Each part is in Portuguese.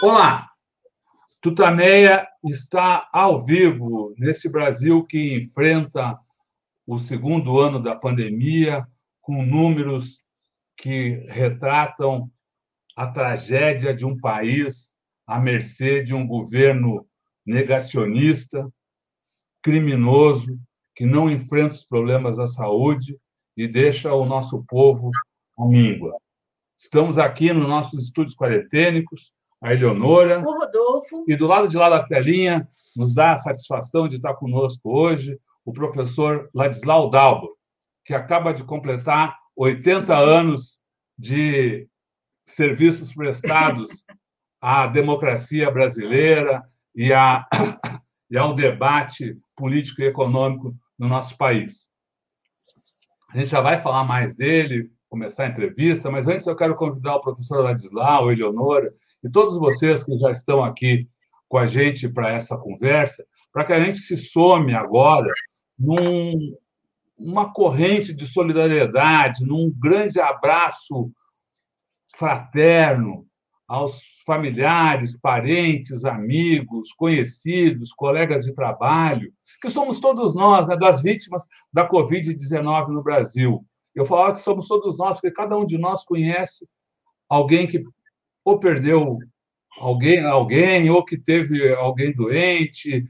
Olá! Tutameia está ao vivo nesse Brasil que enfrenta o segundo ano da pandemia, com números que retratam a tragédia de um país à mercê de um governo negacionista, criminoso, que não enfrenta os problemas da saúde e deixa o nosso povo à míngua. Estamos aqui nos nossos estúdios quarentênicos, a Eleonora. O Rodolfo. E do lado de lá da telinha, nos dá a satisfação de estar conosco hoje o professor Ladislau Dalbo, que acaba de completar 80 anos de serviços prestados à democracia brasileira e, a, e ao debate político e econômico no nosso país. A gente já vai falar mais dele, começar a entrevista, mas antes eu quero convidar o professor Ladislau, Eleonora, e todos vocês que já estão aqui com a gente para essa conversa, para que a gente se some agora num, uma corrente de solidariedade, num grande abraço fraterno aos familiares, parentes, amigos, conhecidos, colegas de trabalho, que somos todos nós, né, das vítimas da Covid-19 no Brasil. Eu falava que somos todos nós, porque cada um de nós conhece alguém que ou perdeu alguém, alguém ou que teve alguém doente,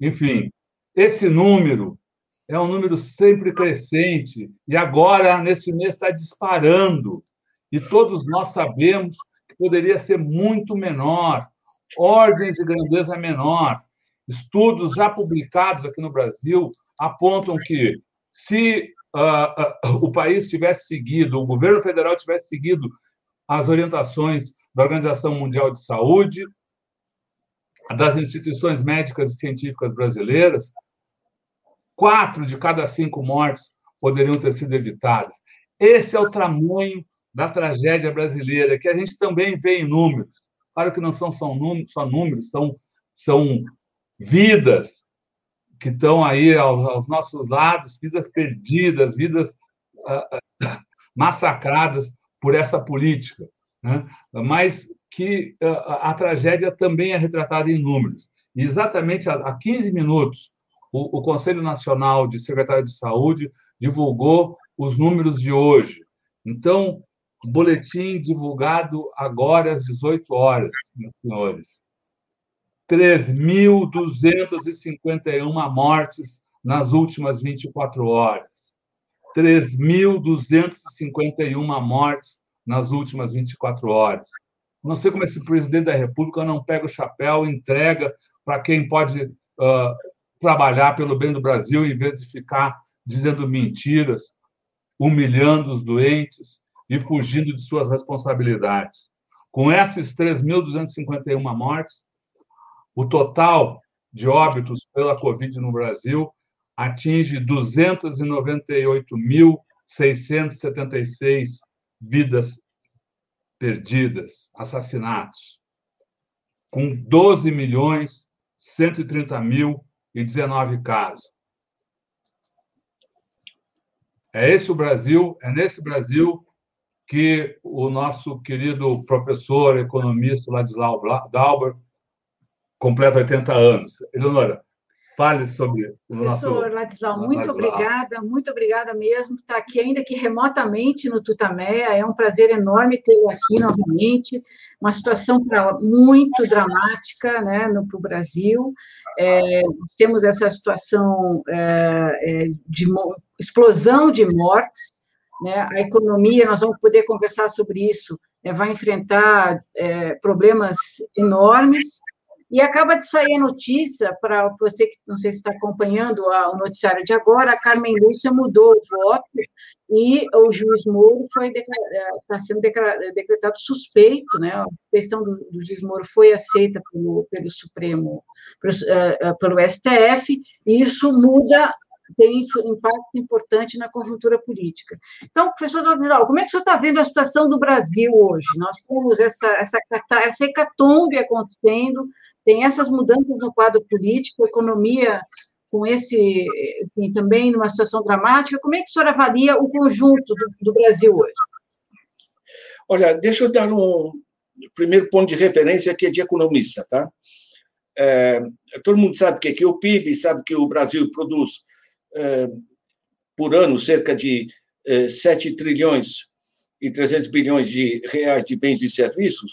enfim. Esse número é um número sempre crescente e agora, nesse mês, está disparando. E todos nós sabemos que poderia ser muito menor, ordens de grandeza menor. Estudos já publicados aqui no Brasil apontam que, se uh, uh, o país tivesse seguido, o governo federal tivesse seguido as orientações da Organização Mundial de Saúde, das instituições médicas e científicas brasileiras, quatro de cada cinco mortes poderiam ter sido evitadas. Esse é o tamanho da tragédia brasileira, que a gente também vê em números. Claro que não são só números, só números são, são vidas que estão aí aos, aos nossos lados, vidas perdidas, vidas uh, massacradas por essa política, né? mas que a, a, tragédia também é retratada em números. E exatamente há 15 minutos, o, o Conselho Nacional de Secretários de Saúde divulgou os números de hoje. Então, boletim divulgado agora às 18 horas, meus senhores. 3.251 mortes nas últimas 24 horas. 3.251 mortes nas últimas 24 horas. Não sei como esse presidente da República não pega o chapéu entrega para quem pode uh, trabalhar pelo bem do Brasil em vez de ficar dizendo mentiras, humilhando os doentes e fugindo de suas responsabilidades. Com esses 3.251 mortes, o total de óbitos pela Covid no Brasil atinge 298.676 vidas perdidas, assassinatos, com 12 milhões 130 mil e 19 casos. É esse o Brasil, é nesse Brasil que o nosso querido professor, economista Ladislau Dauber completa 80 anos. Eleonora, Fale sobre o nosso... Professor Ladislau, muito obrigada, muito obrigada mesmo por estar aqui, ainda que remotamente no Tutameia. É um prazer enorme tê-lo aqui novamente. Uma situação muito dramática né, para o Brasil. É, temos essa situação é, é de explosão de mortes. Né? A economia, nós vamos poder conversar sobre isso, é, vai enfrentar é, problemas enormes e acaba de sair a notícia, para você que não sei se está acompanhando o noticiário de agora, a Carmen Lúcia mudou o voto e o juiz Moro está é, sendo decretado suspeito, né? A suspeição do, do, juiz Moro foi aceita pelo, pelo Supremo, pelo, uh, pelo STF, e isso muda tem impacto importante na conjuntura política. Então, professor Dodidal, como é que o senhor está vendo a situação do Brasil hoje? Nós temos essa, essa, essa hecatombe acontecendo, tem essas mudanças no quadro político, economia com esse, enfim, também numa situação dramática. Como é que o senhor avalia o conjunto do, do Brasil hoje? Olha, deixa eu dar um, primeiro ponto de referência aqui é de economista, tá? É, todo mundo sabe que, que o PIB, sabe que o Brasil produz é, por ano cerca de é, 7 trilhões e 300 bilhões de reais de bens e serviços,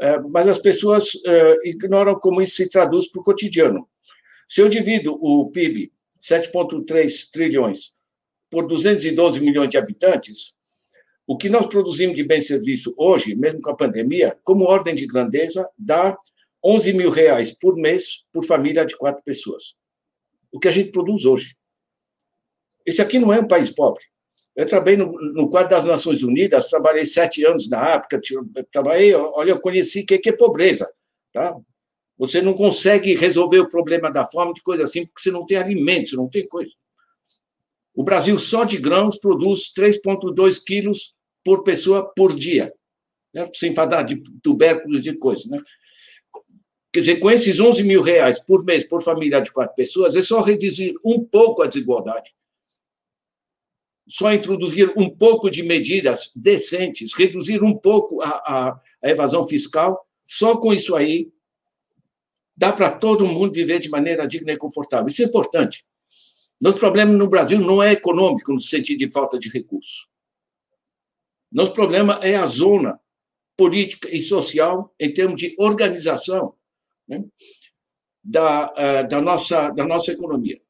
é, mas as pessoas é, ignoram como isso se traduz para o cotidiano. Se eu divido o PIB, 7,3 trilhões, por 212 milhões de habitantes, o que nós produzimos de bem e serviço hoje, mesmo com a pandemia, como ordem de grandeza, dá 11 mil reais por mês por família de quatro pessoas. O que a gente produz hoje. Esse aqui não é um país pobre. Eu trabalhei no, no quadro das Nações Unidas, trabalhei sete anos na África, trabalhei, olha, eu conheci o que é pobreza. Tá? Você não consegue resolver o problema da fome, de coisa assim, porque você não tem alimentos, não tem coisa. O Brasil, só de grãos, produz 3,2 quilos por pessoa por dia. Né? Sem falar de tubérculos, de coisas. Né? Quer dizer, com esses 11 mil reais por mês por família de quatro pessoas, é só reduzir um pouco a desigualdade, só introduzir um pouco de medidas decentes, reduzir um pouco a, a, a evasão fiscal, só com isso aí dá para todo mundo viver de maneira digna e confortável. Isso é importante. Nosso problema no Brasil não é econômico, no sentido de falta de recursos. Nosso problema é a zona política e social em termos de organização né, da, eh, da, nossa, da nossa economia.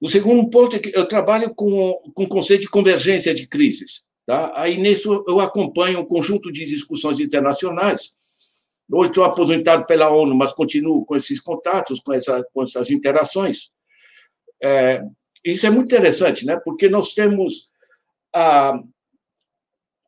O segundo ponto é que eu trabalho com, com o conceito de convergência de crises. Tá? Aí, nisso, eu acompanho um conjunto de discussões internacionais. Hoje estou aposentado pela ONU, mas continuo com esses contatos, com, essa, com essas interações. É, isso é muito interessante, né? porque nós temos a,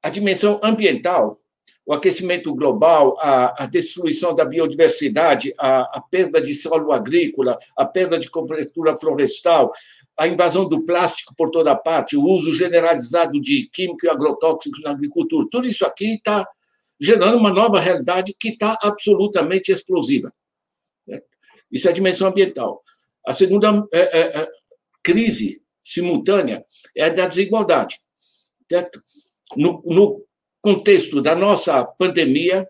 a dimensão ambiental o aquecimento global, a, a destruição da biodiversidade, a, a, perda de solo agrícola, a perda de cobertura florestal, a invasão do plástico por toda parte, o uso generalizado de químicos e agrotóxicos na agricultura, tudo isso aqui está gerando uma nova realidade que está absolutamente explosiva. Né? Isso é a dimensão ambiental. A segunda é, é, é, crise simultânea é a da desigualdade. Certo? No, no contexto da nossa pandemia,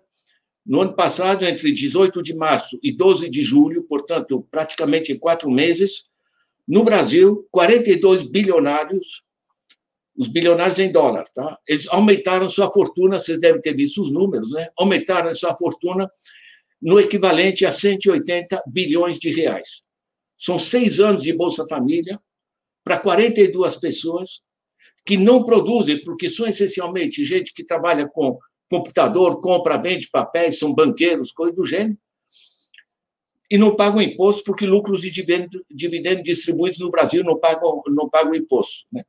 no ano passado, entre 18 de março e 12 de julho, portanto, praticamente quatro meses, no Brasil, 42 bilionários, os bilionários em dólar, tá? Eles aumentaram sua fortuna, vocês devem ter visto os números, né? Aumentaram sua fortuna no equivalente a 180 bilhões de reais. São seis anos de Bolsa Família para 42 pessoas que não produzem, porque são essencialmente gente que trabalha com computador, compra, vende papéis, são banqueiros, coisa do gênero, e não pagam imposto porque lucros e dividendos distribuídos no Brasil não pagam, não pagam imposto. Né?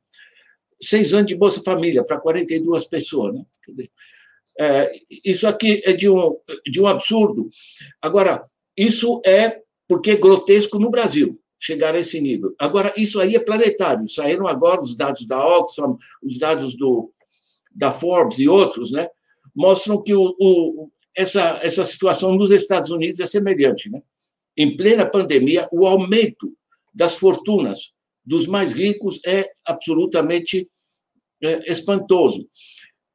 Seis anos de Bolsa Família para 42 pessoas. Né? É, isso aqui é de um, de um absurdo. Agora, isso é porque é grotesco no Brasil chegar a esse nível. Agora, isso aí é planetário. Saíram agora os dados da Oxfam, os dados do, da Forbes e outros, né? Mostram que o, o, essa, essa situação nos Estados Unidos é semelhante, né? Em plena pandemia, o aumento das fortunas dos mais ricos é absolutamente é, espantoso.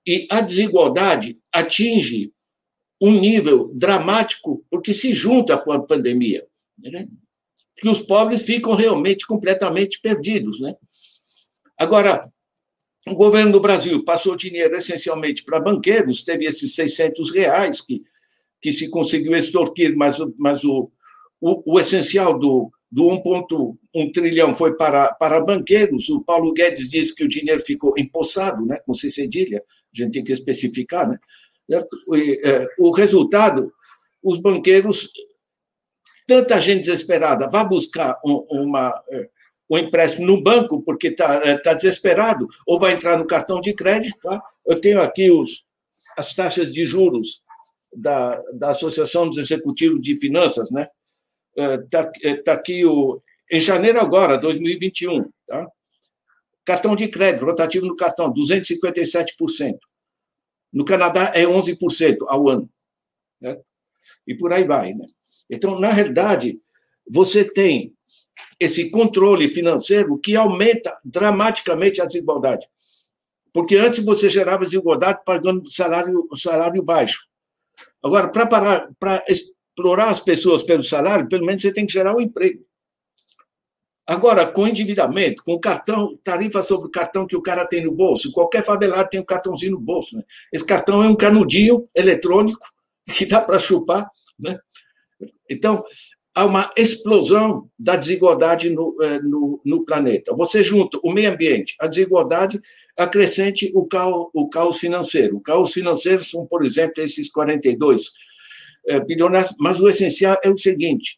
E a desigualdade atinge um nível dramático porque se junta com a pandemia. Né? Que os pobres ficam realmente completamente perdidos. Né? Agora, o governo do Brasil passou dinheiro essencialmente para banqueiros, teve esses 600 reais que, que se conseguiu extorquir, mas, mas o, o, o essencial do, do 1,1 trilhão foi para, para banqueiros. O Paulo Guedes disse que o dinheiro ficou empossado, né, com C cedilha, a gente tem que especificar. Né? É, o resultado, os banqueiros tanta gente desesperada vá buscar um, uma, é, um empréstimo no banco porque está é, tá desesperado, ou vai entrar no cartão de crédito. Tá? Eu tenho aqui os, as taxas de juros da, da Associação dos Executivos de Finanças, né? Está é, tá aqui o, em janeiro agora, 2021, tá? Cartão de crédito, rotativo no cartão, 257%. No Canadá é 11% ao ano. Né? E por aí vai. Né? Então, na realidade, você tem esse controle financeiro que aumenta dramaticamente a desigualdade. Porque antes você gerava desigualdade pagando salário, salário baixo. Agora, para explorar as pessoas pelo salário, pelo menos você tem que gerar um emprego. Agora, com endividamento, com cartão, tarifa sobre o cartão que o cara tem no bolso, qualquer favelado tem um cartãozinho no bolso. Né? Esse cartão é um canudinho eletrônico que dá para chupar. Né? Então, há uma explosão da desigualdade no, eh, no, no, planeta. Você junta o meio ambiente, a desigualdade, acrescente o caos, o caos financeiro. O caos financeiro são, por exemplo, esses 42 é, bilionários, mas o essencial é o seguinte: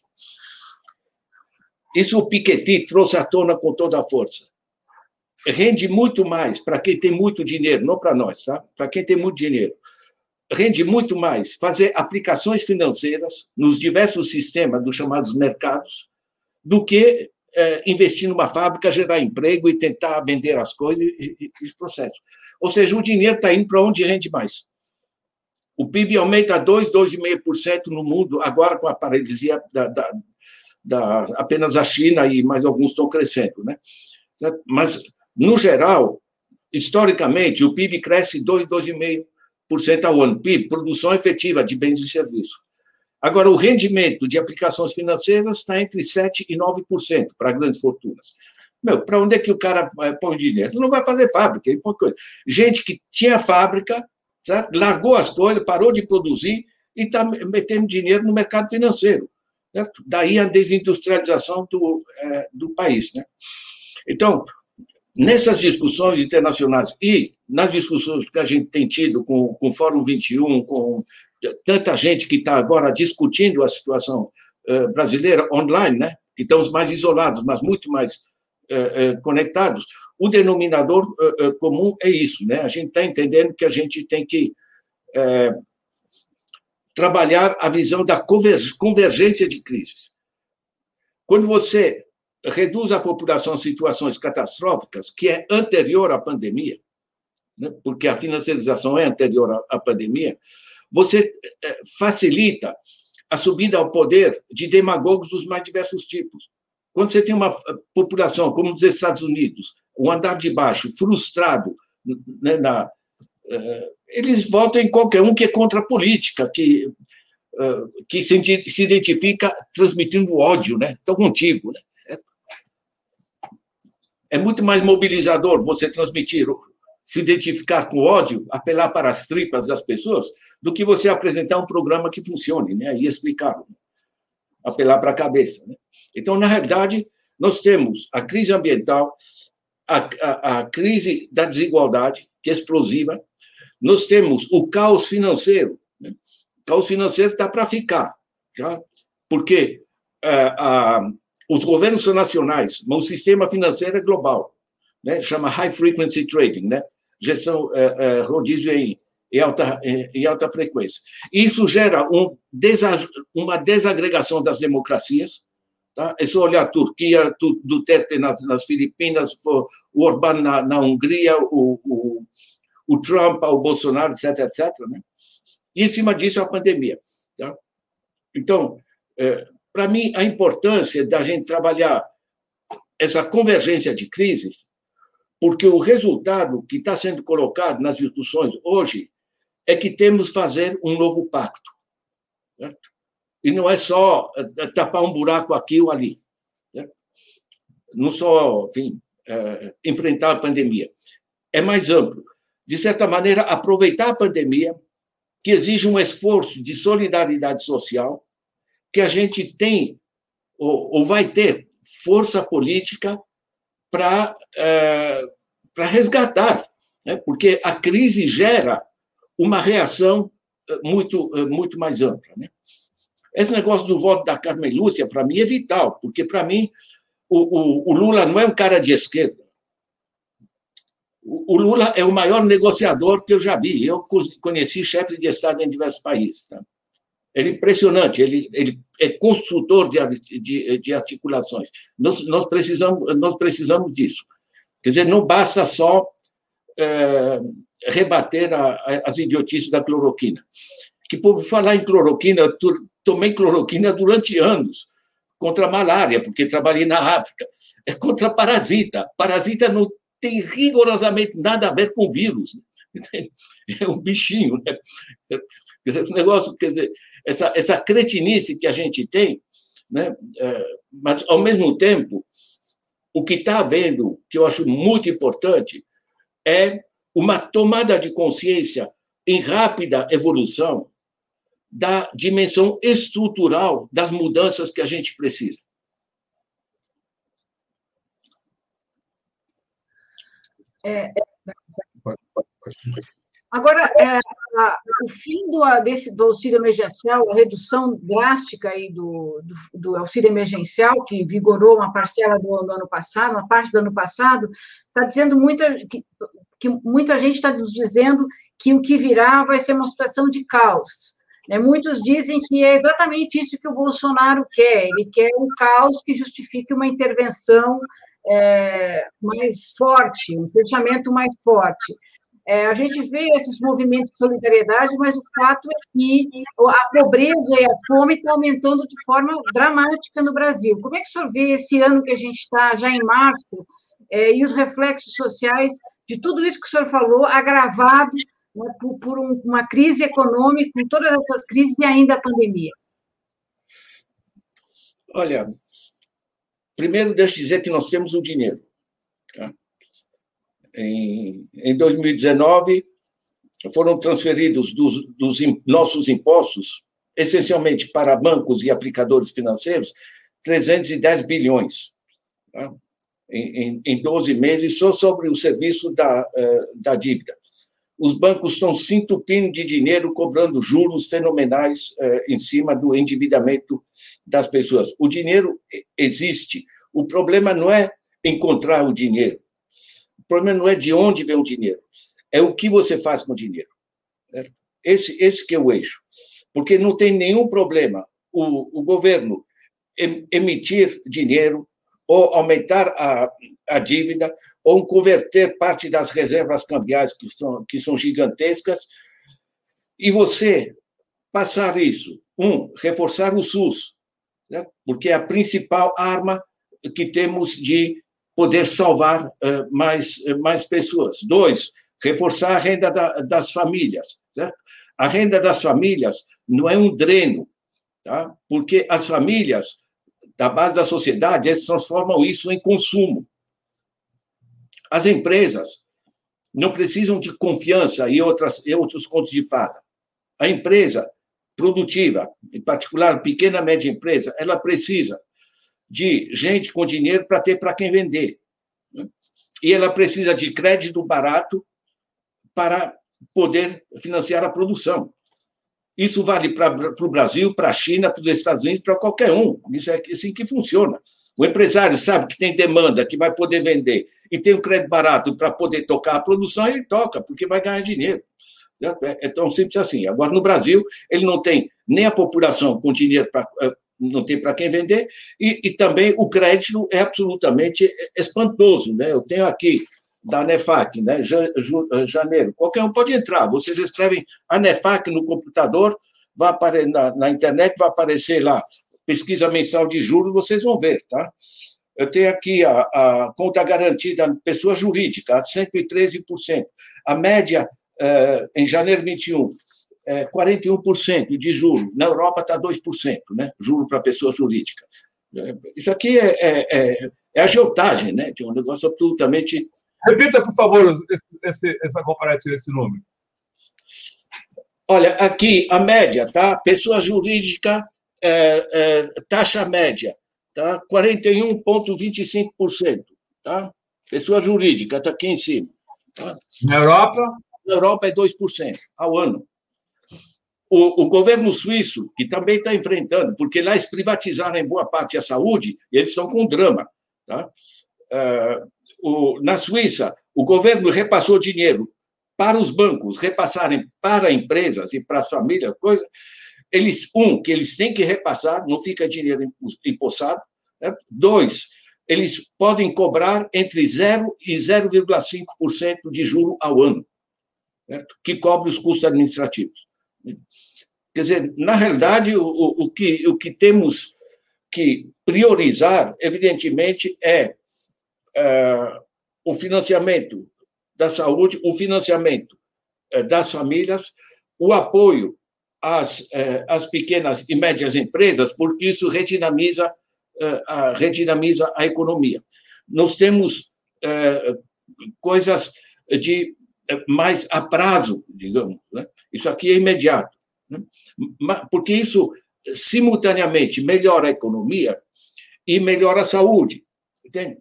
isso o Piketty trouxe à tona com toda a força. Rende muito mais para quem tem muito dinheiro, não para nós, tá? Para quem tem muito dinheiro. Rende muito mais fazer aplicações financeiras nos diversos sistemas dos chamados mercados do que é, investir numa fábrica, gerar emprego e tentar vender as coisas e, e, e os processos. Ou seja, o dinheiro está indo para onde rende mais. O PIB aumenta 2, 2,5% no mundo, agora com a paralisia da, da, da, apenas a China e mais alguns estão crescendo, né? Mas, no geral, historicamente, o PIB cresce 2, 2,5% ao ano. PIB, produção efetiva de bens e serviços. Agora, o rendimento de aplicações financeiras está entre 7% e 9% para grandes fortunas. Meu, para onde é que o cara põe dinheiro? Ele não vai fazer fábrica, ele põe coisa. Gente que tinha fábrica, certo? largou as coisas, parou de produzir e está metendo dinheiro no mercado financeiro. Certo? Daí a desindustrialização do, é, do país. Né? Então, nessas discussões internacionais e nas discussões que a gente tem tido com, com o Fórum 21, com tanta gente que está agora discutindo a situação uh, brasileira online, né? que estamos mais isolados, mas muito mais uh, uh, conectados, o denominador comum é isso. Né? A gente está entendendo que a gente tem que trabalhar a visão da convergência de crises. Quando você reduz a população a situações catastróficas, que é anterior à pandemia, né, porque a financiarização é anterior à pandemia, você eh, facilita a subida ao poder de demagogos dos mais diversos tipos. Quando você tem uma eh, população como os Estados Unidos, o andar de baixo, frustrado né, na, eh, eles votam em qualquer um que é contra a política, que, que se, se, identifica transmitindo ódio, né? Estou contigo, né? É, muito mais mobilizador você transmitir, se identificar com ódio, apelar para as tripas das pessoas, do que você apresentar um programa que funcione, né? E explicar, apelar para a cabeça. Né? Então, na realidade, nós temos a crise ambiental, a, a, a crise da desigualdade, que é explosiva, nós temos o caos financeiro. Né? O caos financeiro está para ficar, tá? porque é, os governos são nacionais, mas o sistema financeiro é global. Né? Chama High Frequency Trading, né? gestão é, é, rodízio em, em, alta, em alta frequência. Isso gera um uma desagregação das democracias. Tá? É só olhar a Turquia, Duterte nas, nas Filipinas, o Orbán na, na Hungria, o, o o Trump, o Bolsonaro, etc, etc. Né? E em cima disso, a pandemia. Tá? Então, é, para mim, a importância da gente trabalhar essa convergência de crises, porque o resultado que está sendo colocado nas discussões hoje é que temos fazer um novo pacto. Certo? E não é só é, tapar um buraco aqui ou ali. Certo? Não só, enfim, é, enfrentar a pandemia. É mais amplo de certa maneira, aproveitar a pandemia, que exige um esforço de solidariedade social, que a gente tem ou, ou vai ter força política para é, para resgatar, né? porque a crise gera uma reação é, muito é, muito mais ampla. Né? Esse negócio do voto da Carmen Lúcia, para mim, é vital, porque, para mim, o, o, o Lula não é um cara de esquerda, o Lula é o maior negociador que eu já vi. Eu conheci chefes de Estado em diversos países. Tá? Ele é impressionante, ele, ele é construtor de, de, de articulações. Nós, nós, precisamos, nós precisamos disso. Quer dizer, não basta só é, rebater a, a, as idiotices da cloroquina. Que, por falar em cloroquina, eu tomei cloroquina durante anos contra a malária, porque trabalhei na África. É contra parasita. Parasita não tem rigorosamente nada a ver com vírus. É um bichinho. Né? O negócio, quer dizer, essa, essa cretinice que a gente tem, né? É, mas, ao mesmo tempo, o que está havendo, que eu acho muito importante, é uma tomada de consciência em rápida evolução da dimensão estrutural das mudanças que a gente precisa. É, Agora, é, a, o fim do, desse, do auxílio emergencial, a redução drástica aí do, do, do, auxílio emergencial, que vigorou uma parcela do, do ano passado, uma parte do ano passado, está dizendo muita, que, que muita gente está nos dizendo que o que virá vai ser uma situação de caos. Né? Muitos dizem que é exatamente isso que o Bolsonaro quer, ele quer um caos que justifique uma intervenção é, mais forte, um fechamento mais forte. É, a gente vê esses movimentos de solidariedade, mas o fato é que a pobreza e a fome estão aumentando de forma dramática no Brasil. Como é que o senhor vê esse ano que a gente está, já em março, é, e os reflexos sociais de tudo isso que o senhor falou, agravado né, por, por um, uma crise econômica, com todas essas crises e ainda a pandemia? Olha, primeiro deixa eu dizer que nós temos o dinheiro. Tá? Em, em 2019, foram transferidos dos, dos nossos impostos, essencialmente para bancos e aplicadores financeiros, 310 bilhões. Tá? Em, em, 12 meses, só sobre o serviço da, eh, da dívida. Os bancos estão se entupindo de dinheiro, cobrando juros fenomenais eh, em cima do endividamento das pessoas. O dinheiro existe. O problema não é encontrar o dinheiro. Problema não é de onde vem o dinheiro, é o que você faz com o dinheiro. Esse, esse que é o eixo. Porque não tem nenhum problema o, o governo emitir dinheiro ou aumentar a, a dívida ou converter parte das reservas cambiais que são, que são gigantescas e você passar isso. Um, reforçar o SUS, né? porque é a principal arma que temos de poder salvar uh, mais, uh, mais pessoas. Dois, reforçar a renda da, das famílias. Certo? A renda das famílias não é um dreno, tá? porque as famílias, da base da sociedade, eles transformam isso em consumo. As empresas não precisam de confiança e, outras, e outros contos de fada. A empresa produtiva, em particular pequena e média empresa, ela precisa de gente com dinheiro para ter para quem vender. Né? E ela precisa de crédito barato para poder financiar a produção. Isso vale para o Brasil, para a China, para os Estados Unidos, para qualquer um. Isso é assim que funciona. O empresário sabe que tem demanda, que vai poder vender, e tem um crédito barato para poder tocar a produção, ele toca, porque vai ganhar dinheiro. É, é tão simples assim. Agora, no Brasil, ele não tem nem a população com dinheiro para eh, não tem para quem vender, e, e, também o crédito é absolutamente espantoso. Né? Eu tenho aqui da Nefac, né? janeiro, qualquer um pode entrar, vocês escrevem a Nefac no computador, vai aparecer na, na internet, vai aparecer lá, pesquisa mensal de juros, vocês vão ver, tá? Eu tenho aqui a, a conta garantida pessoa jurídica, 113%. A média, eh, em janeiro 21, é, 41% de juro. Na Europa está 2%, né? juro para pessoa jurídica. Isso aqui é, é, é, é agiotagem, né? é um negócio absolutamente. Repita, por favor, esse, esse, essa comparativa, esse número. Olha, aqui a média, tá? Pessoa jurídica, é, é, taxa média, tá? 41,25%, tá? Pessoa jurídica, está aqui em cima. Tá? Na Europa? Na Europa é 2% ao ano. O, o, governo suíço, que também está enfrentando, porque lá eles privatizaram em boa parte a saúde, e eles estão com drama. Tá? Uh, o, na Suíça, o governo repassou dinheiro para os bancos repassarem para empresas e para as famílias, coisa, eles, um, que eles têm que repassar, não fica dinheiro empossado. Né? Dois, eles podem cobrar entre 0 e 0,5% de juro ao ano, certo? que cobre os custos administrativos. Quer dizer, na realidade, o, o, que, o que temos que priorizar, evidentemente, é, é o financiamento da saúde, o financiamento das famílias, o apoio às, às pequenas e médias empresas, porque isso redinamiza, redinamiza a economia. Nós temos coisas de mais a prazo, digamos. Né? Isso aqui é imediato. Né? Porque isso, simultaneamente, melhora a economia e melhora a saúde. Entende?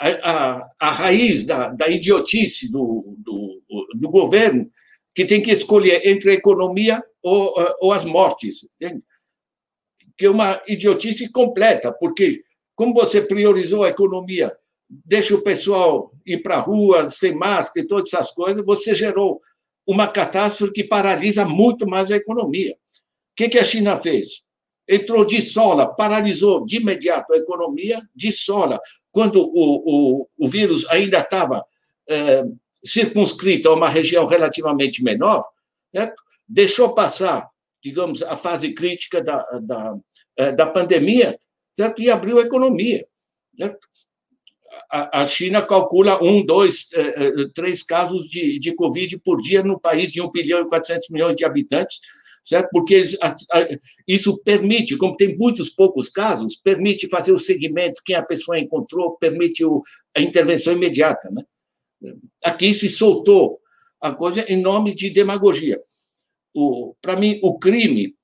A, a, a raiz da, da idiotice do, do, do, governo, que tem que escolher entre a economia ou, ou as mortes. Entende? Que é uma idiotice completa, porque, como você priorizou a economia deixa o pessoal ir para a rua sem máscara e todas essas coisas, você gerou uma catástrofe que paralisa muito mais a economia. O que, que a China fez? Entrou de sola, paralisou de imediato a economia, de sola, quando o, o, o vírus ainda estava é, circunscrito a uma região relativamente menor, certo? deixou passar, digamos, a fase crítica da, da, é, da pandemia certo? e abriu a economia. Certo? A, China calcula um, dois, eh, eh, três casos de, de Covid por dia no país de 1 bilhão e 400 milhões de habitantes, certo? Porque eles, isso permite, como tem muitos poucos casos, permite fazer o segmento, quem a pessoa encontrou, permite o, a intervenção imediata. Né? Aqui se soltou a coisa em nome de demagogia. Para mim, o crime,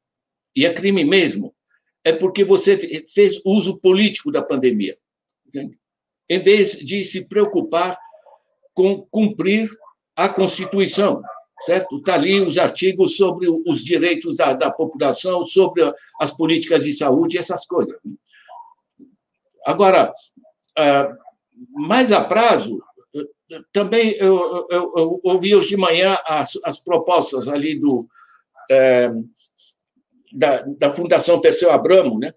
e é crime mesmo, é porque você fez uso político da pandemia. Entende? Em vez de se preocupar com cumprir a Constituição, certo? Está ali os artigos sobre os direitos da, da população, sobre as políticas de saúde, essas coisas. Agora, ah, mais a prazo, também eu, eu, eu ouvi hoje de manhã as, as propostas ali do, é, da, da Fundação Perseu Abramo, né?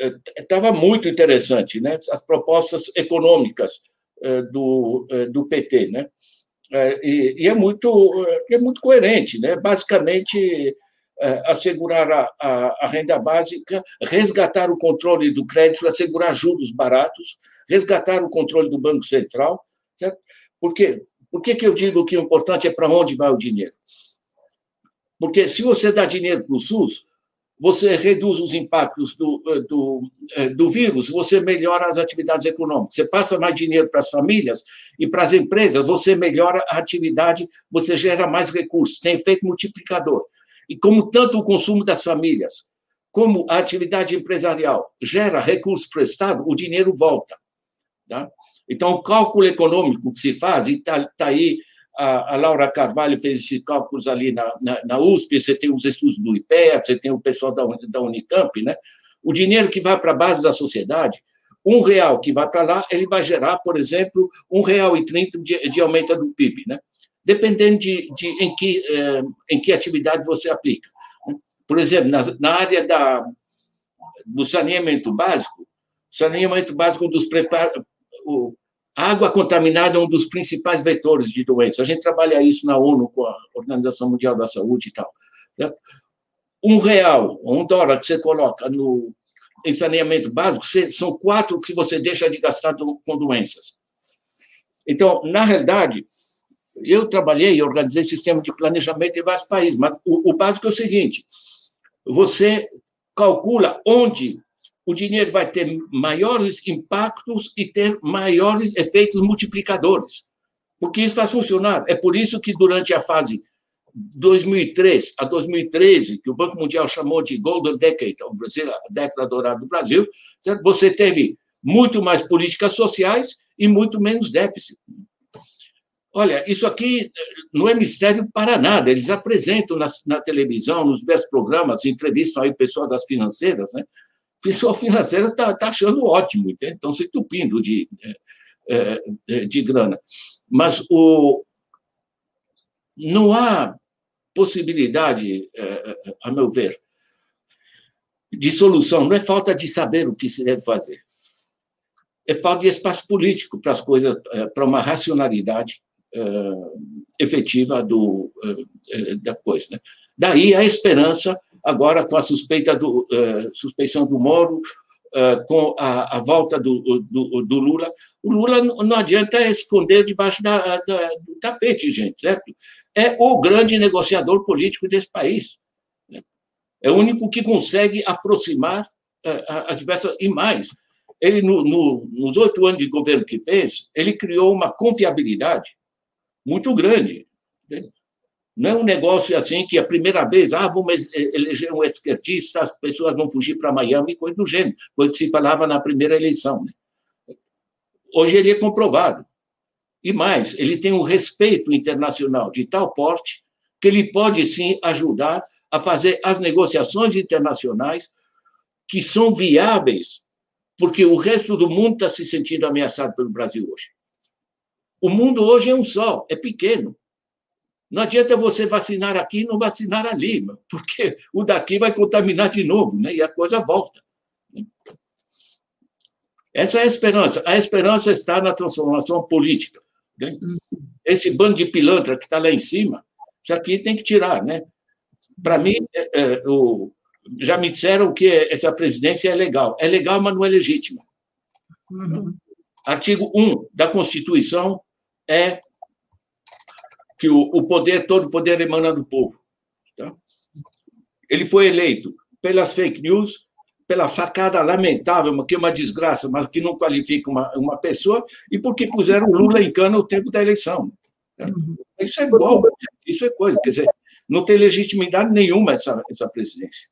É, estava muito interessante, né? As propostas econômicas do, do PT, né? E, é muito é muito coerente, né? Basicamente assegurar a, a, a, renda básica, resgatar o controle do crédito, assegurar juros baratos, resgatar o controle do Banco Central, certo? Porque por que, que eu digo que o importante é para onde vai o dinheiro? Porque se você dá dinheiro para o SUS, você reduz os impactos do, eh, do, eh, do vírus, você melhora as atividades econômicas, você passa mais dinheiro para as famílias e para as empresas, você melhora a atividade, você gera mais recursos, tem efeito multiplicador. E como tanto o consumo das famílias como a atividade empresarial gera recursos para o Estado, o dinheiro volta. Tá? Então, o cálculo econômico que se faz, e está tá aí a, a, Laura Carvalho fez esses cálculos ali na, na, na, USP, você tem os estudos do IPEA, você tem o pessoal da, da Unicamp, né? O dinheiro que vai para a base da sociedade, um real que vai para lá, ele vai gerar, por exemplo, um real e trinta de, de aumento do PIB, né? Dependendo de, de em, que, eh, em que atividade você aplica. Né? Por exemplo, na, na área da, do saneamento básico, saneamento básico dos prepara, o, a água contaminada é um dos principais vetores de doença. A gente trabalha isso na ONU, com a Organização Mundial da Saúde e tal. Certo? Um real, um dólar que você coloca no, em saneamento básico, são quatro que você deixa de gastar com doenças. Então, na realidade, eu trabalhei e organizei sistema de planejamento em vários países, mas o, o básico é o seguinte: você calcula onde o dinheiro vai ter maiores impactos e ter maiores efeitos multiplicadores, porque isso vai funcionar. É por isso que durante a fase 2003 a 2013, que o Banco Mundial chamou de Golden Decade, o Brasil, a década dourada do Brasil, você teve muito mais políticas sociais e muito menos déficit. Olha, isso aqui não é mistério para nada. Eles apresentam na, na televisão, nos diversos programas, entrevistam aí pessoal das financeiras, né? Pessoa financeira está tá achando ótimo, estão se entupindo de, é, é, de grana. Mas o, não há possibilidade, é, a meu ver, de solução. Não é falta de saber o que se deve fazer. É falta de espaço político para as coisas, para uma racionalidade efetiva do, da coisa. Né? Daí a esperança agora com a suspeita do, uh, suspeição do Moro, uh, com a, a volta do, do, do, Lula. O Lula não adianta esconder debaixo da, da, do tapete, gente, certo? É o grande negociador político desse país. Né? É o único que consegue aproximar uh, as diversas. E mais, ele, no, no, nos oito anos de governo que fez, ele criou uma confiabilidade muito grande. Né? Não é um negócio assim que a primeira vez, ah, vamos eleger um esquerdista, as pessoas vão fugir para Miami, coisa do gênero, o que se falava na primeira eleição. Né? Hoje ele é comprovado. E mais, ele tem um respeito internacional de tal porte que ele pode sim ajudar a fazer as negociações internacionais que são viáveis, porque o resto do mundo está se sentindo ameaçado pelo Brasil hoje. O mundo hoje é um só, é pequeno. Não adianta você vacinar aqui e não vacinar ali, porque o daqui vai contaminar de novo, né? e a coisa volta. Essa é a esperança. A esperança está na transformação política. Né? Esse bando de pilantra que está lá em cima, isso aqui tem que tirar. Né? Para mim, é, é, o, já me disseram que essa presidência é legal. É legal, mas não é legítima. Uhum. Artigo 1 da Constituição é que o, o poder, todo poder emana do povo. Tá? Ele foi eleito pelas fake news, pela facada lamentável, que é uma desgraça, mas que não qualifica uma, uma pessoa, e porque puseram Lula em cana o tempo da eleição. Tá? Isso é golpe, isso é coisa. Quer dizer, não tem legitimidade nenhuma essa, essa presidência.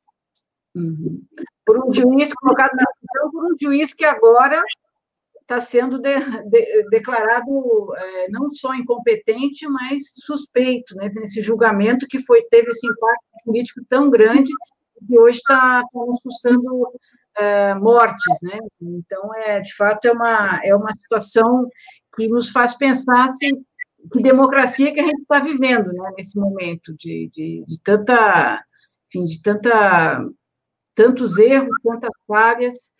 Uhum. Por um juiz colocado na prisão, por um juiz que agora está sendo de, de, declarado é, não só incompetente, mas suspeito, né, nesse julgamento que foi teve esse impacto político tão grande que hoje está tá nos custando é, mortes, né? Então é de fato é uma é uma situação que nos faz pensar assim, que democracia que a gente está vivendo, né, nesse momento de, de, de tanta, enfim, de tanta tantos erros, tantas falhas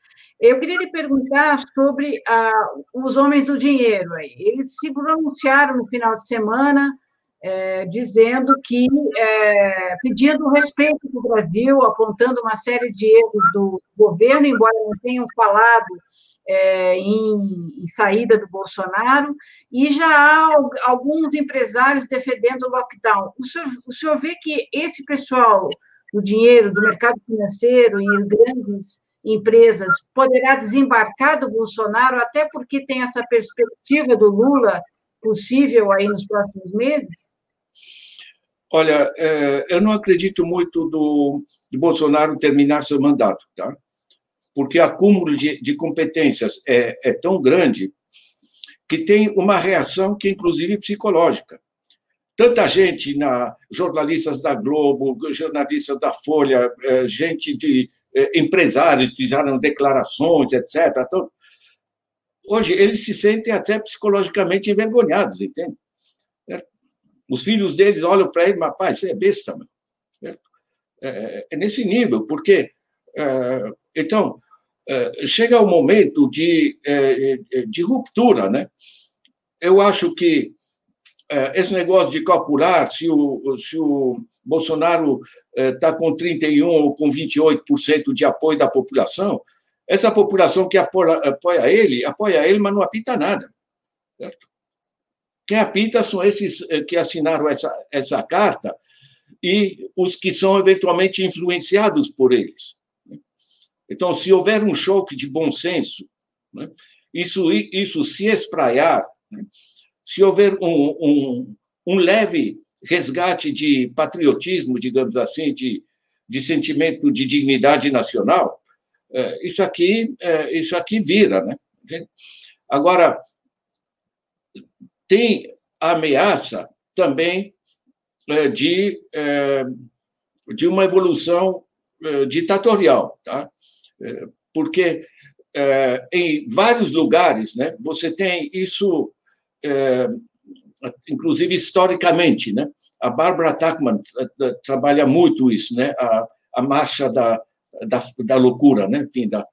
eu queria lhe perguntar sobre ah, os homens do dinheiro. Aí. Eles se pronunciaram no final de semana é, dizendo que, é, pedindo respeito para o Brasil, apontando uma série de erros do governo, embora não tenham falado é, em, em, saída do Bolsonaro, e já há alguns empresários defendendo o lockdown. O senhor, o senhor vê que esse pessoal do dinheiro, do mercado financeiro e os grandes empresas poderá desembarcar do Bolsonaro, até porque tem essa perspectiva do Lula possível aí nos próximos meses? Olha, é, eu não acredito muito do, do Bolsonaro terminar seu mandato, tá? Porque o acúmulo de, de competências é, é tão grande que tem uma reação que, inclusive, psicológica tanta gente, na, jornalistas da Globo, jornalistas da Folha, eh, gente de eh, empresários fizeram declarações, etc. Então, hoje eles se sentem até psicologicamente envergonhados, entende? Os filhos deles olham para ele, mas pai, você é besta, meu. É, é nesse nível, porque é, então é, chega o momento de, é, de ruptura, né? Eu acho que é, esse negócio de calcular se o, se o Bolsonaro está é, com 31% ou com 28% de apoio da população, essa população que apoia, apoia ele, apoia ele, mas não apita nada. Certo? Quem apita são esses é, que assinaram essa, essa carta e os que são eventualmente influenciados por eles. Então, se houver um choque de bom senso, né, isso, isso se espraiar, né, se houver um, um, um leve resgate de patriotismo, digamos assim, de, de sentimento de dignidade nacional, é, isso aqui, é, isso aqui vira, né? Agora tem a ameaça também é, de de uma evolução ditatorial, tá? Porque em vários lugares, né? Você tem isso é, inclusive historicamente, né? A Barbara Tuchman trabalha muito isso, né? A, a marcha da, da, da loucura, né? Enfim, da,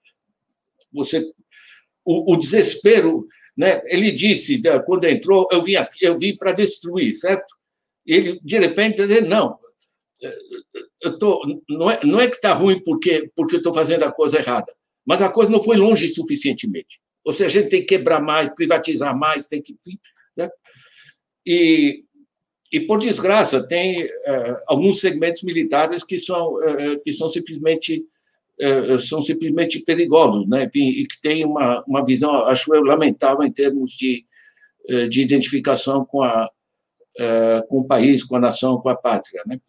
você o, o, desespero, né? Ele disse quando entrou, eu vim aqui, eu vim para destruir, certo? Ele de repente dizer não, eu tô, não é, não é que está ruim porque porque estou fazendo a coisa errada, mas a coisa não foi longe suficientemente. Ou seja, a gente tem que quebrar mais, privatizar mais, tem que. Enfim, né? E, e, por desgraça, tem uh, alguns segmentos militares que são, uh, que são simplesmente são simplesmente perigosos, né? Enfim, e que têm uma, uma visão, acho eu, lamentável em termos de, de identificação com, a, com o país, com a nação, com a pátria, né?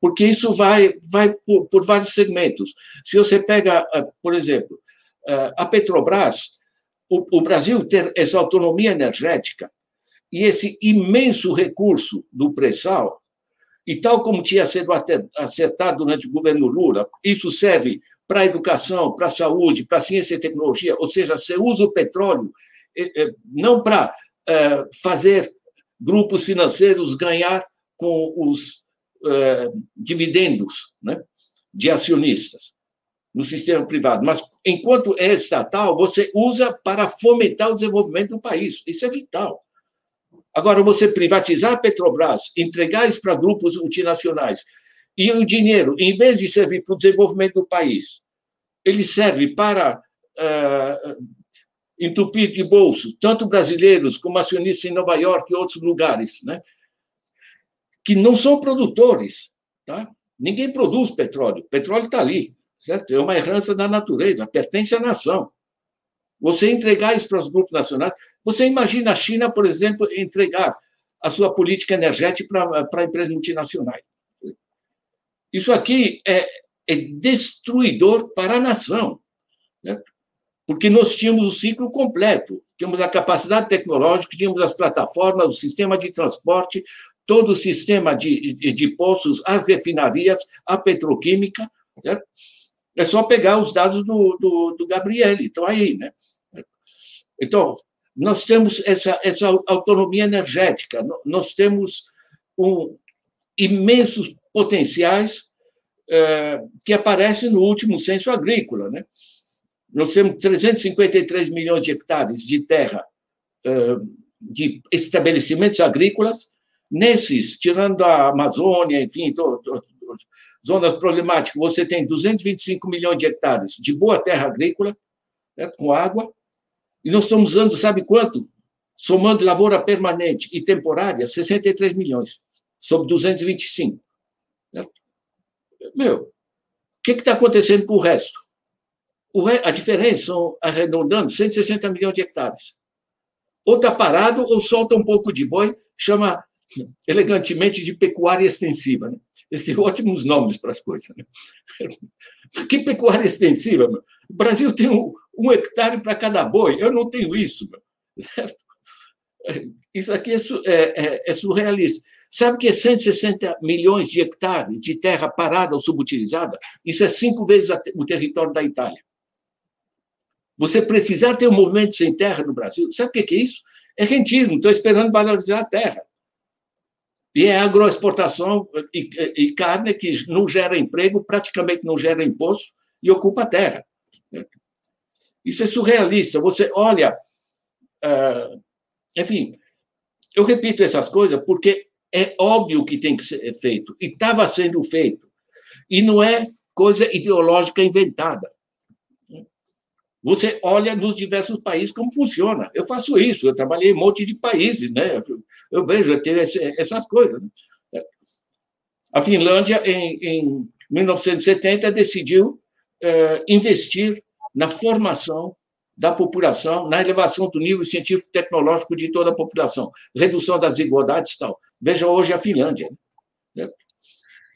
porque isso vai, vai por, por vários segmentos. Se você pega, por exemplo, a Petrobras, o, o Brasil ter essa autonomia energética e esse imenso recurso do pré-sal, e tal como tinha sido acertado durante o governo Lula, isso serve para a educação, para a saúde, para a ciência e tecnologia, ou seja, você usa o petróleo não para eh, fazer grupos financeiros ganhar com os dividendos né, de acionistas no sistema privado, mas enquanto é estatal, você usa para fomentar o desenvolvimento do país. Isso é vital. Agora, você privatizar a Petrobras, entregar isso para grupos multinacionais, e o dinheiro, em vez de servir para o desenvolvimento do país, ele serve para uh, entupir de bolso tanto brasileiros como acionistas em Nova York e outros lugares, né? que não são produtores. Tá? Ninguém produz petróleo. Petróleo está ali. Certo? É uma herança da natureza, pertence à nação. Você entregar isso para os grupos nacionais. Você imagina a China, por exemplo, entregar a sua política energética para, para empresas multinacionais. Isso aqui é, é destruidor para a nação. Certo? Porque nós tínhamos o ciclo completo. Tínhamos a capacidade tecnológica, tínhamos as plataformas, o sistema de transporte, todo o sistema de, de, de poços, as refinarias, a petroquímica. Certo? É só pegar os dados do, do, do Gabriele, estão aí, né? Então, nós temos essa, essa autonomia energética, nós temos um, imensos potenciais é, que aparecem no último censo agrícola. Né? Nós temos 353 milhões de hectares de terra é, de estabelecimentos agrícolas, nesses, tirando a Amazônia, enfim, zonas problemáticas, você tem 225 milhões de hectares de boa terra agrícola, né, com água, e nós estamos usando, sabe quanto? Somando lavoura permanente e temporária, 63 milhões, sobre 225. Certo? Meu, o que está acontecendo com o resto? O re... A diferença são, arredondando, 160 milhões de hectares. Ou está parado, ou solta um pouco de boi, chama elegantemente de pecuária extensiva. Né? Esses ótimos nomes para as coisas. Né? Que pecuária extensiva? Meu? O Brasil tem um, um hectare para cada boi. Eu não tenho isso. Meu. Isso aqui é, é, é, é, surrealista. Sabe que é 160 milhões de hectares de terra parada ou subutilizada? Isso é cinco vezes o território da Itália. Você precisar ter um movimento sem terra no Brasil, sabe o que é isso? É rentismo, estou esperando valorizar a terra. E é agroexportação e, e, carne que não gera emprego, praticamente não gera imposto e ocupa a terra. Isso é surrealista. Você olha. Uh, enfim, eu repito essas coisas porque é óbvio que tem que ser feito, e estava sendo feito. E não é coisa ideológica inventada. Você olha nos diversos países como funciona. Eu faço isso, eu trabalhei em um monte de países, né? Eu vejo essas coisas. Né? A Finlândia, em, em 1970, decidiu eh, investir na formação da população, na elevação do nível científico-tecnológico de toda a população, redução das desigualdades e tal. Veja hoje a Finlândia. Né?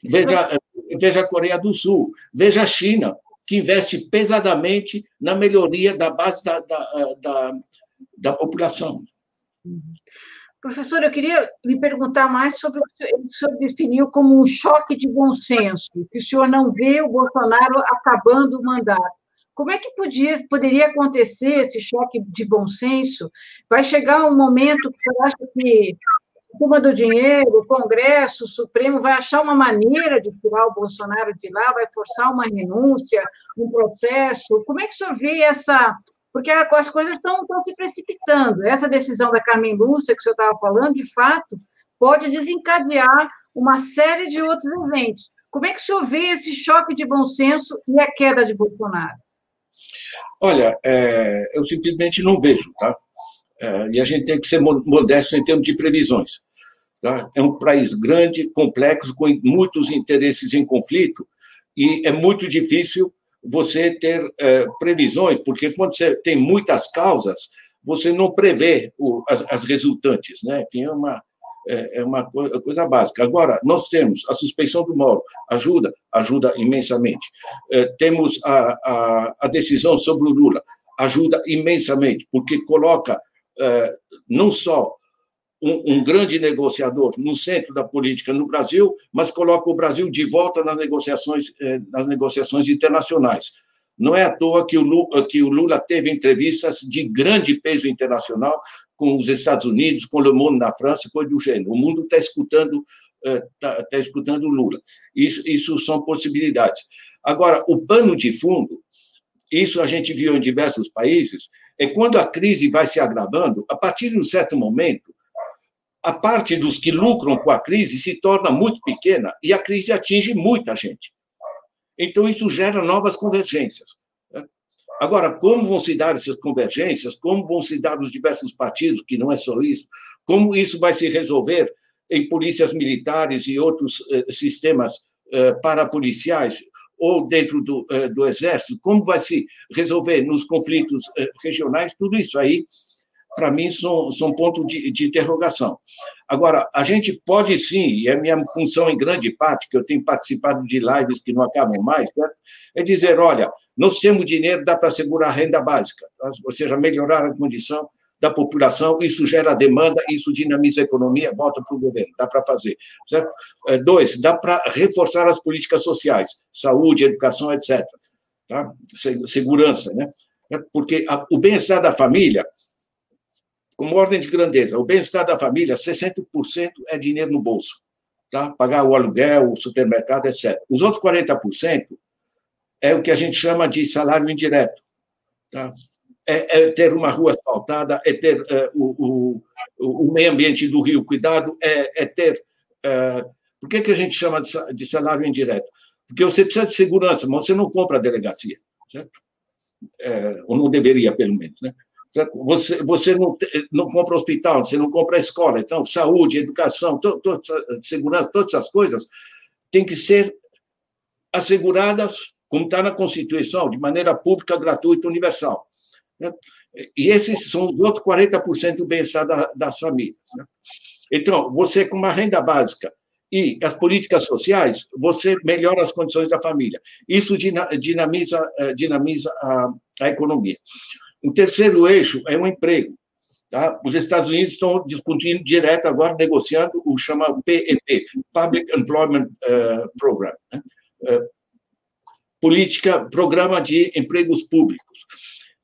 Veja, veja a Coreia do Sul, veja a China, que investe pesadamente na melhoria da base da, da, da, da população. Professor, eu queria lhe perguntar mais sobre o que o senhor definiu como um choque de bom senso, que o senhor não vê o Bolsonaro acabando o mandato. Como é que podia, poderia acontecer esse choque de bom senso? Vai chegar um momento que você acha que Cuba do dinheiro, o Congresso, o Supremo vai achar uma maneira de tirar o Bolsonaro de lá, vai forçar uma renúncia, um processo. Como é que o senhor vê essa. Porque as coisas estão, estão se precipitando. Essa decisão da Carmen Lúcia, que o senhor estava falando, de fato, pode desencadear uma série de outros eventos. Como é que o senhor vê esse choque de bom senso e a queda de Bolsonaro? Olha, é, eu simplesmente não vejo, tá? É, e a gente tem que ser modesto em termos de previsões. Tá? É um país grande, complexo, com muitos interesses em conflito, e é muito difícil você ter é, previsões, porque quando você tem muitas causas, você não prevê o, as, as, resultantes, né? Enfim, é uma, é, é uma coisa básica. Agora, nós temos a suspeição do Moro, ajuda, ajuda imensamente. É, temos a, a, a, decisão sobre o Lula, ajuda imensamente, porque coloca é, não só um, um, grande negociador no centro da política no Brasil, mas coloca o Brasil de volta nas negociações, é, nas negociações internacionais. Não é à toa que o, Lula, que o Lula teve entrevistas de grande peso internacional com os Estados Unidos, com o Monde na França, coisa do gênero. O mundo está escutando está tá escutando o Lula. Isso, isso são possibilidades. Agora, o pano de fundo, isso a gente viu em diversos países, é quando a crise vai se agravando, a partir de um certo momento, a parte dos que lucram com a crise se torna muito pequena e a crise atinge muita gente. Então, isso gera novas convergências. Né? Agora, como vão se dar essas convergências? Como vão se dar os diversos partidos, que não é só isso? Como isso vai se resolver em polícias militares e outros eh, sistemas eh, parapoliciais ou dentro do, eh, do Exército? Como vai se resolver nos conflitos regionais? Tudo isso aí para mim, são, são ponto de, de interrogação. Agora, a gente pode sim, e é minha função em grande parte, que eu tenho participado de lives que não acabam mais, certo? é dizer: olha, nós temos dinheiro, dá para segurar a renda básica, tá? ou seja, melhorar a condição da população, isso gera demanda, isso dinamiza a economia, volta para o governo, dá para fazer. Certo? É, dois, dá para reforçar as políticas sociais, saúde, educação, etc. Tá? Segurança, né? É, porque o bem-estar da família como ordem de grandeza, o bem-estar da família, 60% é dinheiro no bolso, tá? Pagar o aluguel, o supermercado, etc. Os outros 40% é o que a gente chama de salário indireto, tá? É, é ter uma rua asfaltada, é ter é, o, o, o, meio ambiente do rio cuidado, é, é ter. É, por que, que a gente chama de salário indireto? Porque você precisa de segurança, mas você não compra a delegacia, certo? É, ou não deveria, pelo menos, né? Você, você não, não compra hospital, você não compra escola. Então, saúde, educação, to, to, segurança, todas essas coisas têm que ser asseguradas, como está na Constituição, de maneira pública, gratuita, universal. Né? E esses são os outros 40% do bem-estar das famílias. Né? Então, você com uma renda básica e as políticas sociais, você melhora as condições da família. Isso dinamiza, eh, dinamiza a, a economia. O terceiro eixo é o emprego. Tá? Os Estados Unidos estão discutindo direto agora, negociando o chama PEP, Public Employment uh, Program, né? uh, política, programa de empregos públicos.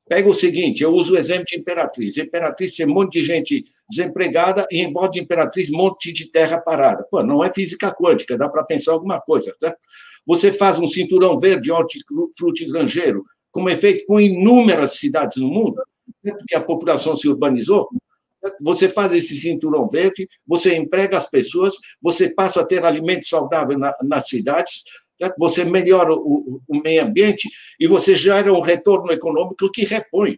Pega o seguinte, eu uso o exemplo de Imperatriz. Imperatriz tem um monte de gente desempregada e em volta de Imperatriz um monte de terra parada. Pô, não é física quântica, dá para pensar alguma coisa, certo? Você faz um cinturão verde hortifruti grangeiro, como é feito com inúmeras cidades no mundo, porque a população se urbanizou. Você faz esse cinturão verde, você emprega as pessoas, você passa a ter alimento saudável na, nas cidades, você melhora o, o meio ambiente e você gera um retorno econômico que repõe.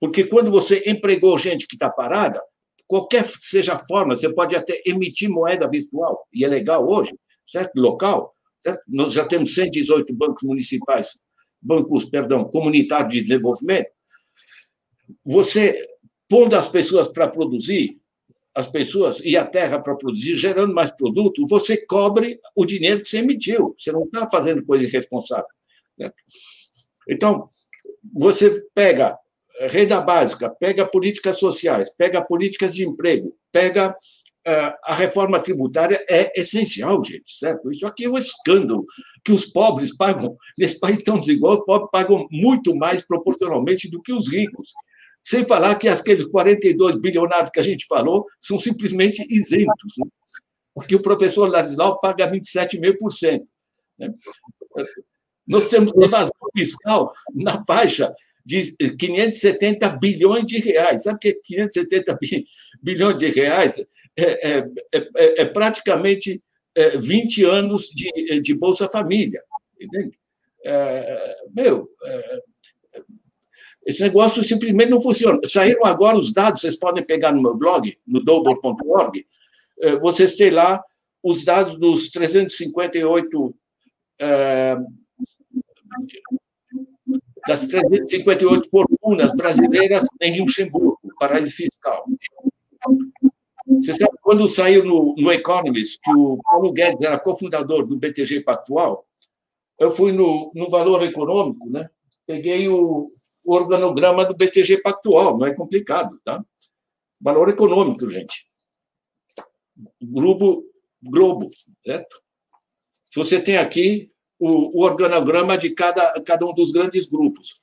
Porque quando você empregou gente que está parada, qualquer seja a forma, você pode até emitir moeda virtual, e é legal hoje, certo? Local. Certo? Nós já temos 118 bancos municipais bancos, perdão, comunitários de desenvolvimento, você pondo as pessoas para produzir, as pessoas e a terra para produzir, gerando mais produto, você cobre o dinheiro que você emitiu. Você não está fazendo coisa irresponsável. Né? Então, você pega renda básica, pega políticas sociais, pega políticas de emprego, pega a reforma tributária é essencial, gente, certo? Isso aqui é um escândalo, que os pobres pagam, nesse país tão desigual, os pobres pagam muito mais proporcionalmente do que os ricos. Sem falar que aqueles 42 bilionários que a gente falou são simplesmente isentos, né? porque o professor Ladislau paga 27,5%. Né? Nós temos evasão fiscal na faixa de 570 bilhões de reais. Sabe que é 570 bilhões de reais? É, é, é, é praticamente 20 é, anos de, de Bolsa Família. É, meu, Esse negócio simplesmente não funciona. Saíram agora os dados, vocês podem pegar no meu blog, no double.org, eh, vocês têm lá os dados dos 358 eh, das 358 fortunas brasileiras em Luxemburgo, paraíso fiscal. Você sabe, quando saiu no, no Economist que o Paulo Guedes era cofundador do BTG Pactual, eu fui no, no Valor Econômico, né? peguei o, organograma do BTG Pactual, não é complicado, tá? Valor Econômico, gente. Grupo Globo, certo? Você tem aqui o, o organograma de cada, cada um dos grandes grupos.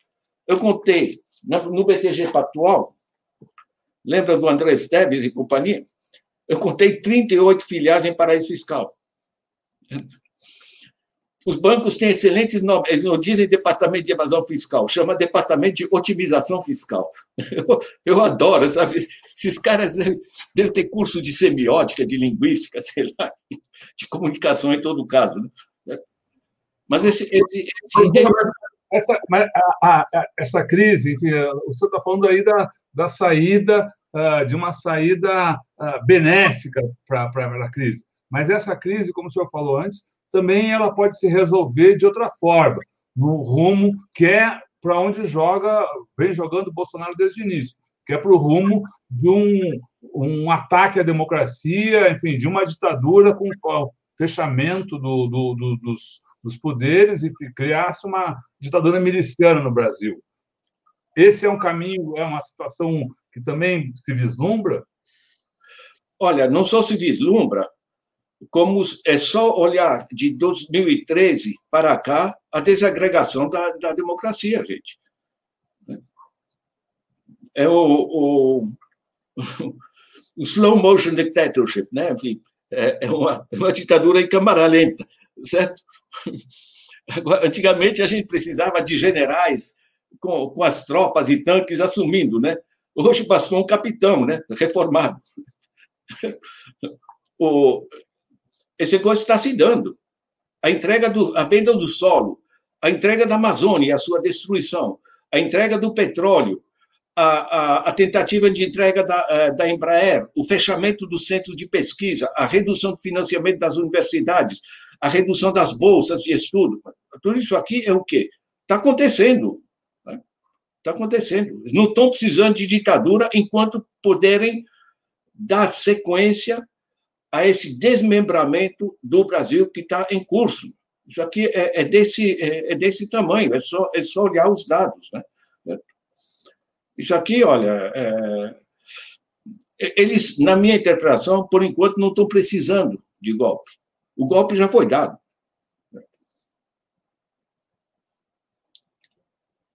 Eu contei no BTG Pactual, lembra do André Esteves e companhia? Eu contei 38 filiais em paraíso fiscal. Os bancos têm excelentes nomes, eles não dizem departamento de evasão fiscal, chama departamento de otimização fiscal. Eu, eu adoro, sabe? Esses caras devem ter curso de semiótica, de linguística, sei lá, de comunicação em todo caso. Né? Mas esse. esse, esse... Essa, a, a, essa crise, enfim, o senhor está falando aí da, da saída, uh, de uma saída uh, benéfica para a crise. Mas essa crise, como o senhor falou antes, também ela pode se resolver de outra forma, no rumo que é para onde joga, vem jogando o Bolsonaro desde o início, que é para o rumo de um, um ataque à democracia, enfim, de uma ditadura com o fechamento do, do, do, dos, dos poderes e criasse uma ditadura miliciana no Brasil. Esse é um caminho, é uma situação que também se vislumbra? Olha, não só se vislumbra, como é só olhar de 2013 para cá a desagregação da, da democracia, gente. É o, o, o slow motion dictatorship, né? É, é uma, é uma ditadura em câmara lenta, certo? Agora, antigamente a gente precisava de generais com, com as tropas e tanques assumindo, né? Hoje bastou um capitão, né? Reformado. O, esse negócio está se dando. A entrega do, a venda do solo, a entrega da Amazônia e a sua destruição, a entrega do petróleo, a, a, a tentativa de entrega da, eh, da Embraer, o fechamento do centro de pesquisa, a redução do financiamento das universidades, a redução das bolsas de estudo. Tudo isso aqui é o quê? Está acontecendo. Está né? acontecendo. Não estão precisando de ditadura enquanto puderem dar sequência a esse desmembramento do Brasil que está em curso. Isso aqui é, é desse, é, é, desse tamanho, é só, é só olhar os dados. Né? Isso aqui, olha, é, eles, na minha interpretação, por enquanto, não estão precisando de golpe. O golpe já foi dado. O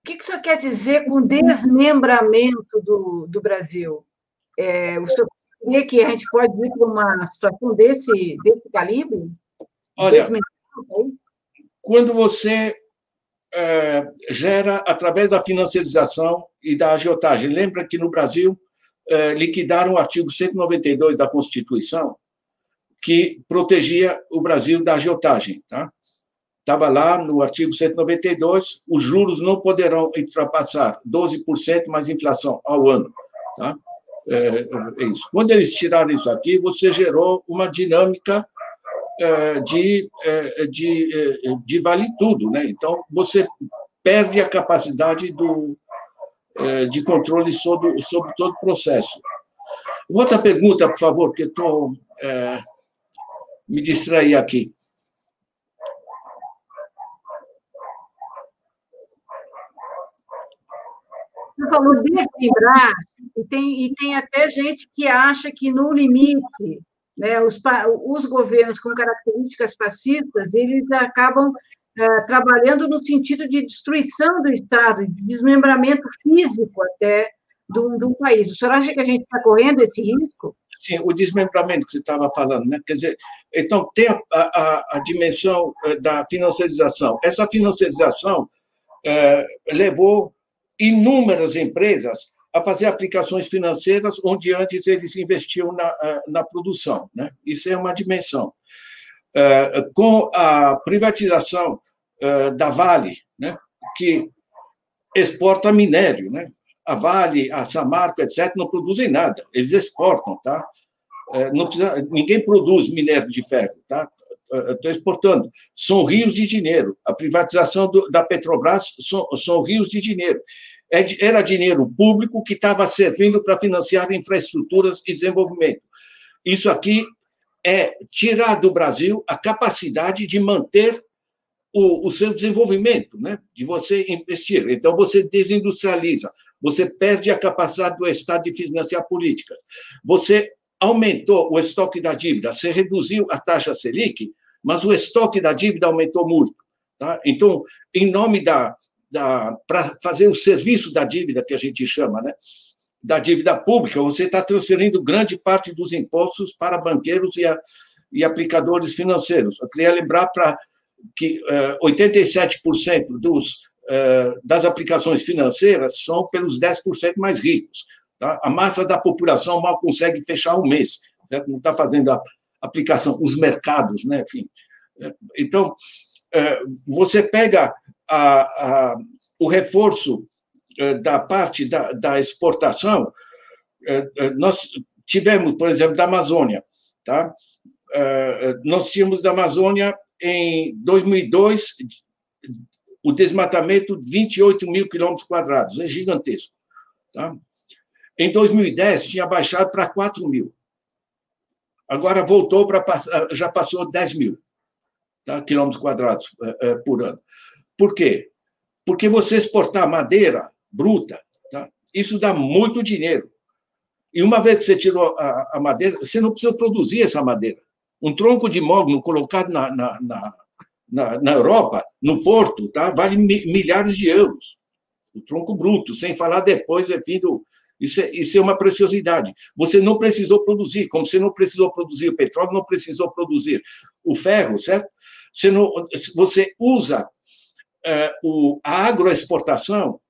que, que o senhor quer dizer com desmembramento do, do Brasil? É, o senhor crê que a gente pode ir para uma situação desse, desse calibre? Olha, quando você é, gera através da financiarização e da agiotagem, lembra que no Brasil é, liquidaram o artigo 192 da Constituição, que protegia o Brasil da agiotagem. Tá? Estava lá no artigo 192, os juros não poderão ultrapassar 12% mais inflação ao ano. Tá? É, é isso. Quando eles tiraram isso aqui, você gerou uma dinâmica é, de, é, de, é, de vale tudo. Né? Então, você perde a capacidade do, é, de controle sobre, sobre todo o processo. Outra pergunta, por favor, que estou me distrair aqui. Você falou desequilibrar, e tem, e tem até gente que acha que, no limite, né, os, os governos com características fascistas, eles acabam é, trabalhando no sentido de destruição do Estado, de desmembramento físico até do, do país. O senhor acha que a gente está correndo esse risco? Sim, o desmembramento que você estava falando, né? Quer dizer, então tem a, a, a dimensão eh, da financiarização. Essa financiarização é, levou inúmeras empresas a fazer aplicações financeiras onde antes eles investiam na, eh, na produção. Né? Isso é uma dimensão. Com a privatização da Vale, né? que exporta minério, né? A Vale, a Samarco, etc., não produzem nada, eles exportam, tá? É, não precisa, ninguém produz minério de ferro, tá? Estou exportando. São rios de dinheiro. A privatização do, da Petrobras são, são rios de dinheiro. É era dinheiro público que estava servindo para financiar infraestruturas e desenvolvimento. Isso aqui é tirar do Brasil a capacidade de manter o, o seu desenvolvimento, né? de você investir. Então, você desindustrializa, você perde a capacidade do Estado de financiar políticas, você aumentou o estoque da dívida, você reduziu a taxa Selic, mas o estoque da dívida aumentou muito. Tá? Então, em nome da. da para fazer o serviço da dívida, que a gente chama, né? da dívida pública, você está transferindo grande parte dos impostos para banqueiros e, a, e aplicadores financeiros. Eu queria lembrar para que uh, 87% dos, uh, das aplicações financeiras são pelos 10% mais ricos. Tá? A massa da população mal consegue fechar um mês, né? não está fazendo a aplicação, os mercados, né? enfim. Então, uh, você pega a, a, o reforço eh, da parte da, da exportação, eh, eh, nós tivemos, por exemplo, da Amazônia, tá? Nós tínhamos da Amazônia em 2002 o desmatamento de 28 mil quilômetros quadrados, é gigantesco. Tá? Em 2010 tinha baixado para 4 mil. Agora voltou para já passou 10 mil tá? quilômetros quadrados por ano. Por quê? Porque você exportar madeira bruta. Tá? Isso dá muito dinheiro. E uma vez que você tirou a, a, madeira, você não precisa produzir essa madeira. Um tronco de mogno colocado na, na, na, na, na Europa, no porto, tá? vale milhares de euros. O tronco bruto, sem falar depois, enfim, do, isso é, isso é uma preciosidade. Você não precisou produzir, como você não precisou produzir o petróleo, não precisou produzir o ferro, certo? Você, não, você usa é, o, a agroexportação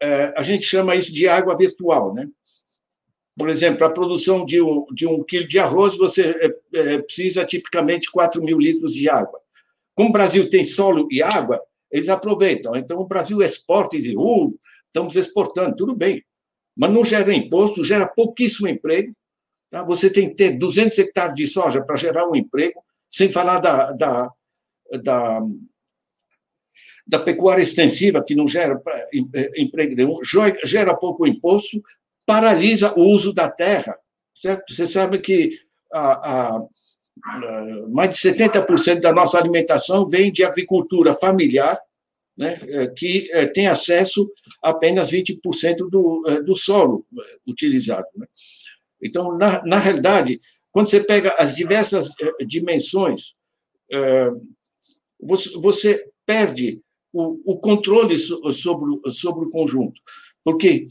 é, a gente chama isso de água virtual, né? Por exemplo, a produção de um, de um quilo de arroz, você é, é, precisa tipicamente 4 mil litros de água. Como o Brasil tem solo e água, eles aproveitam. Então, o Brasil exporta e diz, uh, estamos exportando, tudo bem. Mas não gera imposto, gera pouquíssimo emprego. Tá? Você tem que ter 200 hectares de soja para gerar um emprego, sem falar da, da, da da pecuária extensiva, que não gera eh, emprego nenhum, gera pouco imposto, paralisa o uso da terra. Certo? Você sabe que a, a mais de 70% da nossa alimentação vem de agricultura familiar, né, eh, que eh, tem acesso a apenas 20% do, do solo utilizado. Né? Então, na, na realidade, quando você pega as diversas dimensões, você, perde o controle sobre, sobre o conjunto. Porque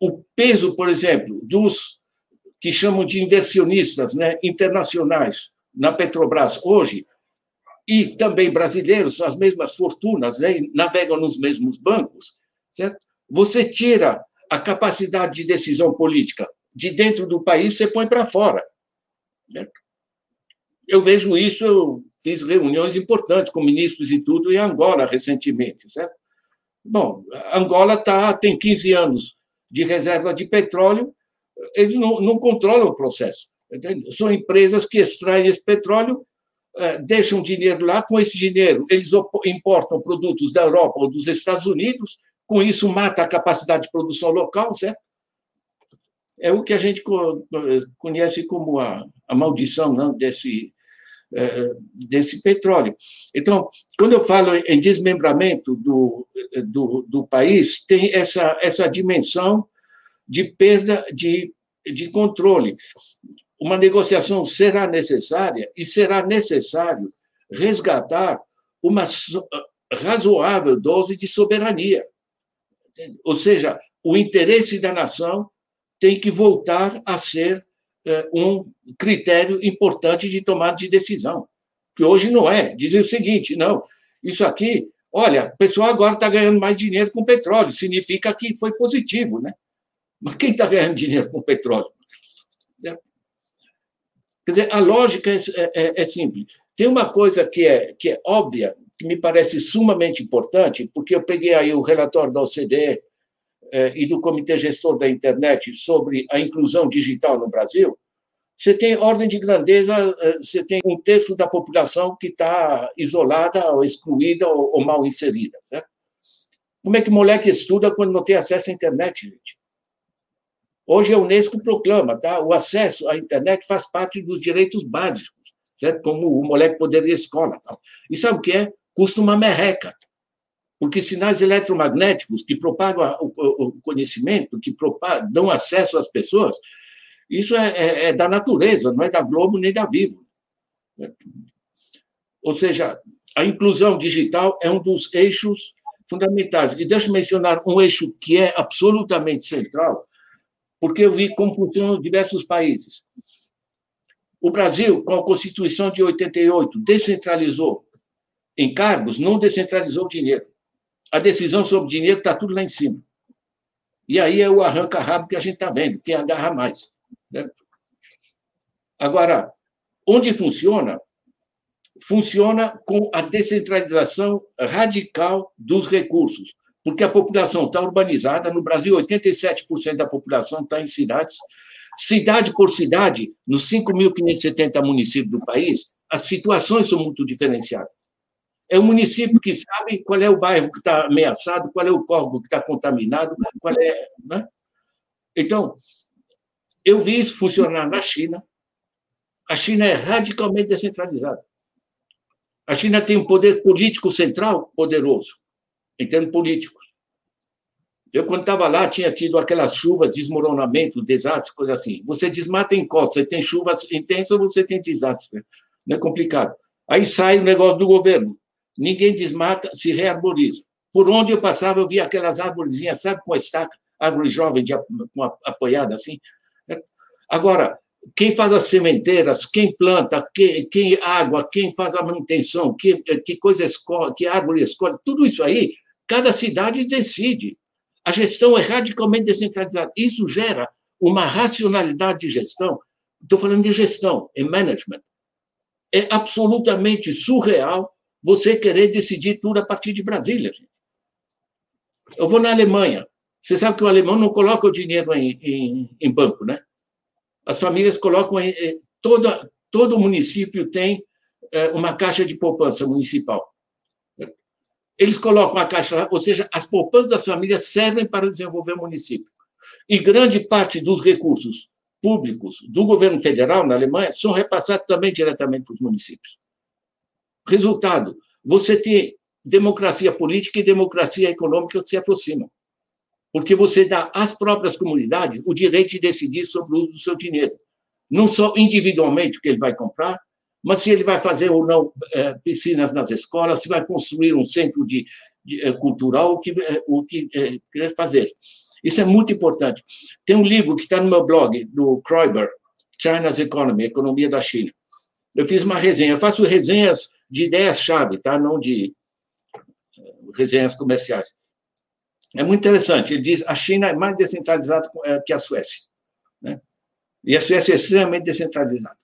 o peso, por exemplo, dos que chamam de inversionistas né, internacionais na Petrobras hoje, e também brasileiros, as mesmas fortunas, né, navegam nos mesmos bancos, certo? você tira a capacidade de decisão política de dentro do país, você põe para fora. Certo? Eu vejo isso, eu fiz reuniões importantes com ministros e tudo em Angola recentemente, certo? Bom, Angola tá, tem 15 anos de reserva de petróleo, eles não, não controlam o processo. Entende? São empresas que extraem esse petróleo, eh, deixam dinheiro lá, com esse dinheiro eles importam produtos da Europa ou dos Estados Unidos, com isso mata a capacidade de produção local, certo? É o que a gente conhece como a, a maldição não, desse, é, desse petróleo. Então, quando eu falo em desmembramento do, do, do país, tem essa, essa dimensão de perda de, de controle. Uma negociação será necessária e será necessário resgatar uma razoável dose de soberania. Ou seja, o interesse da nação tem que voltar a ser é, um critério importante de tomada de decisão, que hoje não é. Dizer o seguinte: não, isso aqui, olha, o pessoal agora está ganhando mais dinheiro com petróleo, significa que foi positivo, né? Mas quem está ganhando dinheiro com petróleo? É. Quer dizer, a lógica é, é, é, é, simples. Tem uma coisa que é, que é óbvia, que me parece sumamente importante, porque eu peguei aí o relatório da OCDE eh, e do Comitê Gestor da Internet sobre a inclusão digital no Brasil, você tem ordem de grandeza, eh, você tem um terço da população que está isolada, ou excluída, ou, ou mal inserida. Certo? Como é que moleque estuda quando não tem acesso à internet, gente? Hoje a Unesco proclama, tá? O acesso à internet faz parte dos direitos básicos, certo? Como o moleque poder ir à escola, tal. E sabe o que é? Custa uma merreca. Porque sinais eletromagnéticos que propagam o conhecimento, que propagam, dão acesso às pessoas, isso é, é, é, da natureza, não é da Globo nem da Vivo. Ou seja, a inclusão digital é um dos eixos fundamentais. E deixa eu mencionar um eixo que é absolutamente central, porque eu vi como funcionam diversos países. O Brasil, com a Constituição de 88, descentralizou encargos, não descentralizou o dinheiro. A decisão sobre dinheiro está tudo lá em cima. E aí é o arranca-rabo que a gente está vendo, quem agarra mais. Certo? Agora, onde funciona? Funciona com a descentralização radical dos recursos, porque a população está urbanizada. No Brasil, 87% da população está em cidades. Cidade por cidade, nos 5.570 municípios do país, as situações são muito diferenciadas. É o município que sabe qual é o bairro que está ameaçado, qual é o córrego que está contaminado, qual é. Né? Então, eu vi isso funcionar na China. A China é radicalmente descentralizada. A China tem um poder político central poderoso, em termos políticos. Eu, quando estava lá, tinha tido aquelas chuvas, desmoronamentos, desastres, coisa assim. Você desmata em costa, você tem chuvas intensas, você tem desastre. Não é complicado. Aí sai o negócio do governo. Ninguém desmata, se rearboriza. Por onde eu passava, eu via aquelas árvorezinhas, sabe, com a estaca, árvore jovem de, com a, apoiada assim. Agora, quem faz as sementeiras, quem planta, quem, quem água, quem faz a manutenção, que, que coisa escolhe, que árvore escolhe, tudo isso aí, cada cidade decide. A gestão é radicalmente descentralizada. Isso gera uma racionalidade de gestão. Estou falando de gestão, em management. É absolutamente surreal você querer decidir tudo a partir de Brasília, gente. Eu vou na Alemanha. Você sabe que o alemão não coloca o dinheiro em, em, em banco, né? As famílias colocam. Toda, todo município tem é, uma caixa de poupança municipal. Eles colocam a caixa lá, ou seja, as poupanças das famílias servem para desenvolver o município. E grande parte dos recursos públicos do governo federal na Alemanha são repassados também diretamente para os municípios. Resultado: você tem democracia política e democracia econômica que se aproximam porque você dá às próprias comunidades o direito de decidir sobre o uso do seu dinheiro. Não só individualmente o que ele vai comprar, mas se ele vai fazer ou não é, piscinas nas escolas, se vai construir um centro de, de é, cultural, o que, é, o que é, quer fazer. Isso é muito importante. Tem um livro que está no meu blog, do Kroiber, China's Economy, Economia da China. Eu fiz uma resenha. Eu faço resenhas de ideias-chave, tá? não de resenhas comerciais. É muito interessante. Ele diz a China é mais descentralizada é, que a Suécia. Né? E a Suécia é extremamente descentralizada.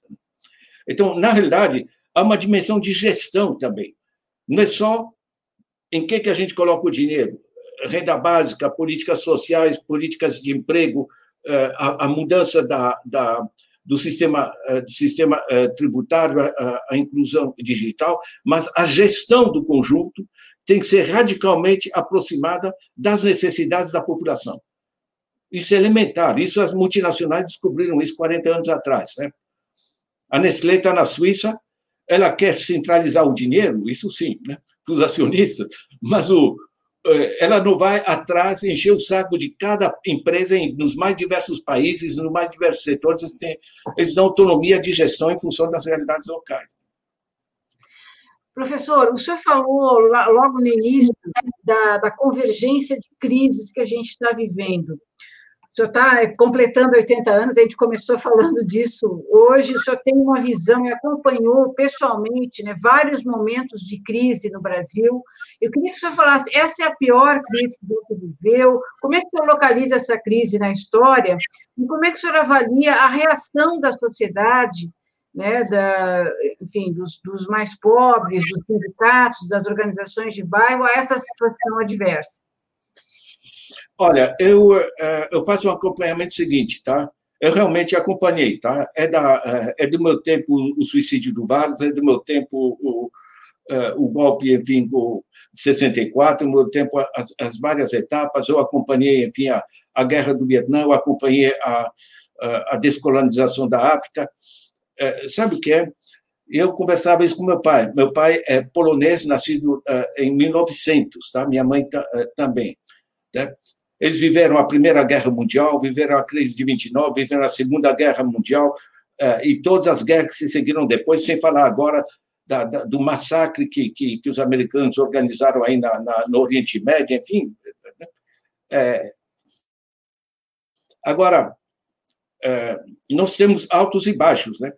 Então, na realidade, há uma dimensão de gestão também. Não é só em que, que a gente coloca o dinheiro. Renda básica, políticas sociais, políticas de emprego, é, a, mudança da, da, do sistema, é, do sistema tributário, a, a inclusão digital, mas a gestão do conjunto tem que ser radicalmente aproximada das necessidades da população. Isso é elementar. Isso as multinacionais descobriram isso 40 anos atrás. Né? A Nestlé está na Suíça, ela quer centralizar o dinheiro, isso sim, né? para os acionistas, mas o, eh, ela não vai atrás encher o saco de cada empresa em, nos mais diversos países, nos mais diversos setores, eles, têm, eles dão autonomia de gestão em função das realidades locais. Professor, o senhor falou logo no início da, da convergência de crises que a gente está vivendo. O senhor está completando 80 anos, a gente começou falando disso hoje. O senhor tem uma visão e acompanhou pessoalmente né, vários momentos de crise no Brasil. Eu queria que o senhor falasse: essa é a pior crise que você viveu? Como é que o senhor localiza essa crise na história? E como é que o senhor avalia a reação da sociedade né, da, enfim, dos, dos mais pobres, dos sindicatos, das organizações de bairro a essa situação adversa? Olha, eu, eh, eu faço um acompanhamento seguinte, tá? Eu realmente acompanhei, tá? É, da, eh, é do meu tempo o suicídio do Vargas, é do meu tempo o, eh, o golpe, enfim, do 64, no meu tempo as, as várias etapas, eu acompanhei, enfim, a, a guerra do Vietnã, eu acompanhei a, a, a descolonização da África. Sabe o que é? Eu conversava isso com meu pai. Meu pai é polonês, nascido em 1900, tá? Minha mãe também. Né? Eles viveram a Primeira Guerra Mundial, viveram a crise de 29, viveram a Segunda Guerra Mundial eh, e todas as guerras que se seguiram depois, sem falar agora da, da, do massacre que, que, que, os americanos organizaram aí na, na, no Oriente Médio, enfim. É, agora, é, nós temos altos e baixos, né?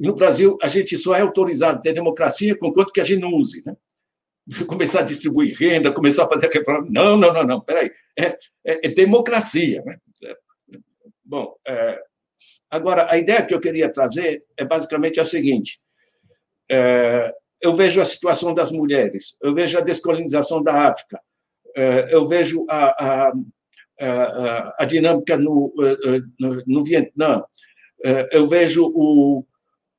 No Brasil, a gente só é autorizado a ter democracia com quanto que a gente não use, né? começar a distribuir renda, começar a fazer reforma. Não, não, não, não, peraí. É, é, é democracia. Né? Bom, é, agora, a ideia que eu queria trazer é basicamente a seguinte. É, eu vejo a situação das mulheres, eu vejo a descolonização da África, é, eu vejo a, a, a, a dinâmica no, no, no Vietnã, é, eu vejo o,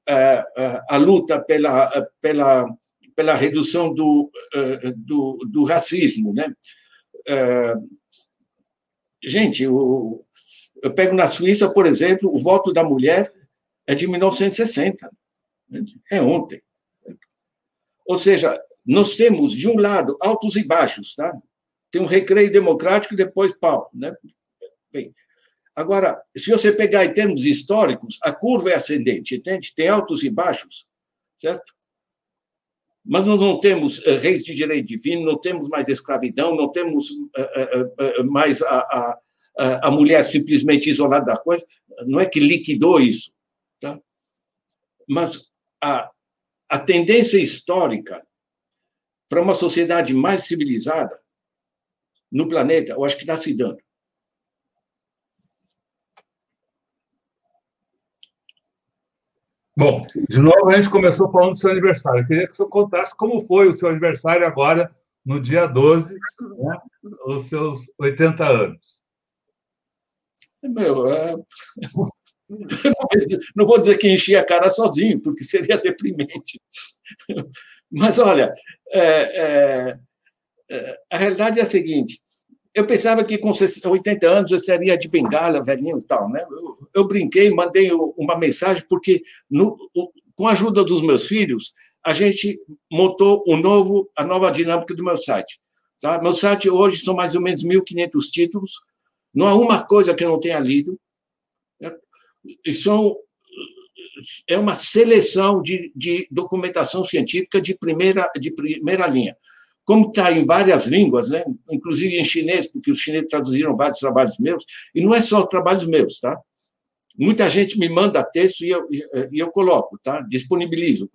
a, a luta pela, pela pela redução do, eh, do, do racismo. Né? Eh, gente, eu, eu pego na Suíça, por exemplo, o voto da mulher é de 1960, é ontem. Ou seja, nós temos, de um lado, altos e baixos, tá? Tem um recreio democrático e depois pau, né? Bem, agora, se você pegar em termos históricos, a curva é ascendente, entende? Tem altos e baixos, certo? Mas nós não temos eh, reis de direito divino, não temos mais escravidão, não temos eh, eh, mais a, a, a mulher simplesmente isolada da coisa. Não é que liquidou isso, tá? mas a, a tendência histórica para uma sociedade mais civilizada no planeta, eu acho que está se dando. Bom, de novo a gente começou falando do seu aniversário. Eu queria que o senhor contasse como foi o seu aniversário agora, no dia 12, né, os seus 80 anos. Meu, é... não vou dizer que enchi a cara sozinho, porque seria deprimente. Mas, olha, é, é, é a realidade é a seguinte: eu pensava que com 80 anos eu seria de bengala, velhinho e tal, né? Eu, eu brinquei, mandei uma mensagem, porque no, com a ajuda dos meus filhos, a gente montou um novo, a nova dinâmica do meu site. Tá? Meu site hoje são mais ou menos 1.500 títulos, não há uma coisa que eu não tenha lido. Né? São, é uma seleção de, de documentação científica de primeira, de primeira linha como está em várias línguas, né? inclusive em chinês, porque os chineses traduziram vários trabalhos meus, e não é só trabalhos meus, tá? Muita gente me manda texto e eu, e eu coloco, tá? Disponibilizo,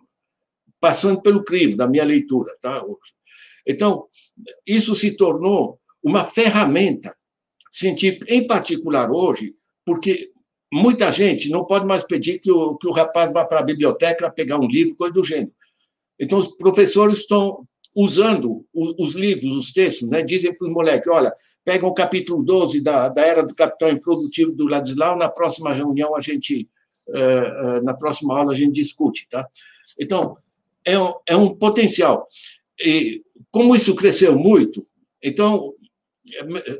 passando pelo crivo da minha leitura, tá? Então, isso se tornou uma ferramenta científica, em particular hoje, porque muita gente não pode mais pedir que o, que o rapaz vá para a biblioteca pegar um livro, coisa do gênero. Então, os professores estão usando os livros, os textos, né? dizem para os moleques, olha, pega o capítulo 12 da, da Era do Capital Improdutivo do Ladislau, na próxima reunião a gente, uh, uh, na próxima aula a gente discute, tá? Então, é um, é um potencial. E como isso cresceu muito, então,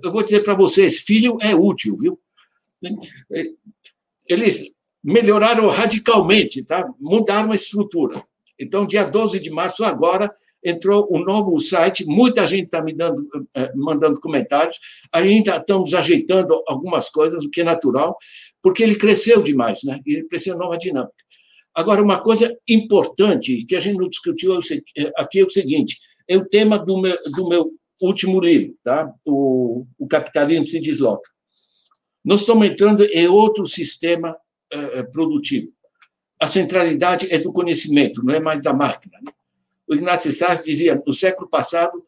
eu vou dizer para vocês, filho é útil, viu? Eles melhoraram radicalmente, tá? Mudaram a estrutura. Então, dia 12 de março, agora, entrou um novo site, muita gente está me dando, eh, mandando comentários, ainda estamos ajeitando algumas coisas, o que é natural, porque ele cresceu demais, né? ele cresceu nova dinâmica. Agora, uma coisa importante que a gente não discutiu é aqui é o seguinte: é o tema do meu, do meu último livro, tá? o, o Capitalismo se Desloca. Nós estamos entrando em outro sistema produtivo. A centralidade é do conhecimento, não é mais da máquina. Né? O Ignacio Sassi dizia, no século passado,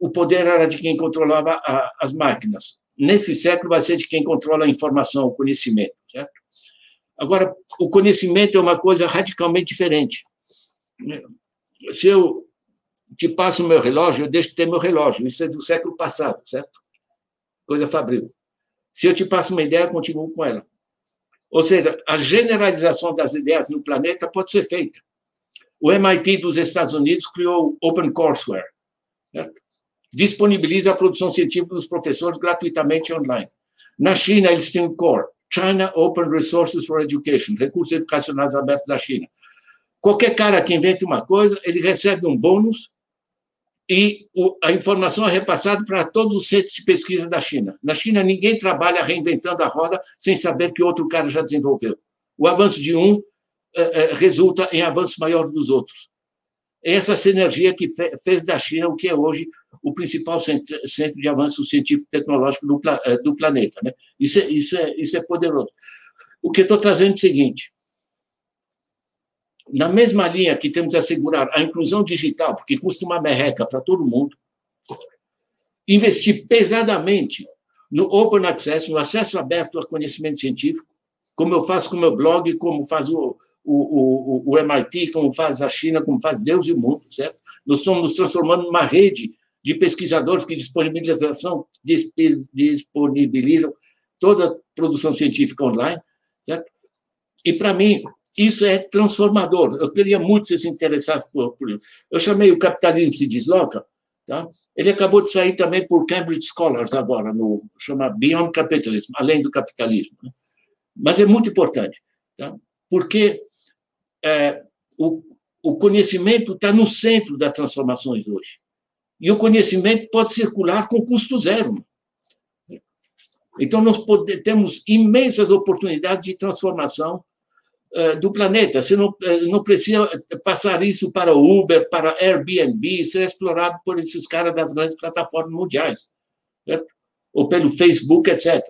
o poder era de quem controlava a, as máquinas. Nesse século vai ser de quem controla a informação, o conhecimento, certo? Agora, o conhecimento é uma coisa radicalmente diferente. Se eu te passo o meu relógio, eu deixo de ter meu relógio. Isso é do século passado, certo? Coisa fabril. Se eu te passo uma ideia, eu continuo com ela. Ou seja, a generalização das ideias no planeta pode ser feita. O MIT dos Estados Unidos criou Open Courseware. Certo? Disponibiliza a produção científica dos professores gratuitamente online. Na China, eles têm o CORE, China Open Resources for Education, recursos educacionais abertos da China. Qualquer cara que invente uma coisa, ele recebe um bônus e a informação é repassada para todos os centros de pesquisa da China. Na China, ninguém trabalha reinventando a roda sem saber que outro cara já desenvolveu. O avanço de um resulta em avanço maior dos outros. Essa sinergia que fez da China o que é hoje o principal centro, de avanço científico e tecnológico do, é, do planeta. Né? Isso, é, isso, é, isso é poderoso. O que estou trazendo é o seguinte: na mesma linha que temos que assegurar a inclusão digital, porque custa uma merreca para todo mundo, investir pesadamente no open access, no acesso aberto ao conhecimento científico, como eu faço com o meu blog, como faz o, o, o, o MIT, como faz a China, como faz Deus e o mundo, certo? Nós estamos nos transformando numa rede de pesquisadores que disponibilizam, disponibilizam toda a produção científica online, certo? E, para mim, isso é transformador. Eu queria muito que se interessasse por, por isso. Eu chamei o Capitalismo se Desloca, tá? ele acabou de sair também por Cambridge Scholars agora, no chama Beyond Capitalism, além do capitalismo. Né? Mas é muito importante, tá? porque é, o, o conhecimento está no centro das transformações hoje. E o conhecimento pode circular com custo zero. Então, nós temos imensas oportunidades de transformação uh, do planeta. Você não, uh, não precisa passar isso para Uber, para Airbnb, ser explorado por esses caras das grandes plataformas mundiais, certo? ou pelo Facebook, etc.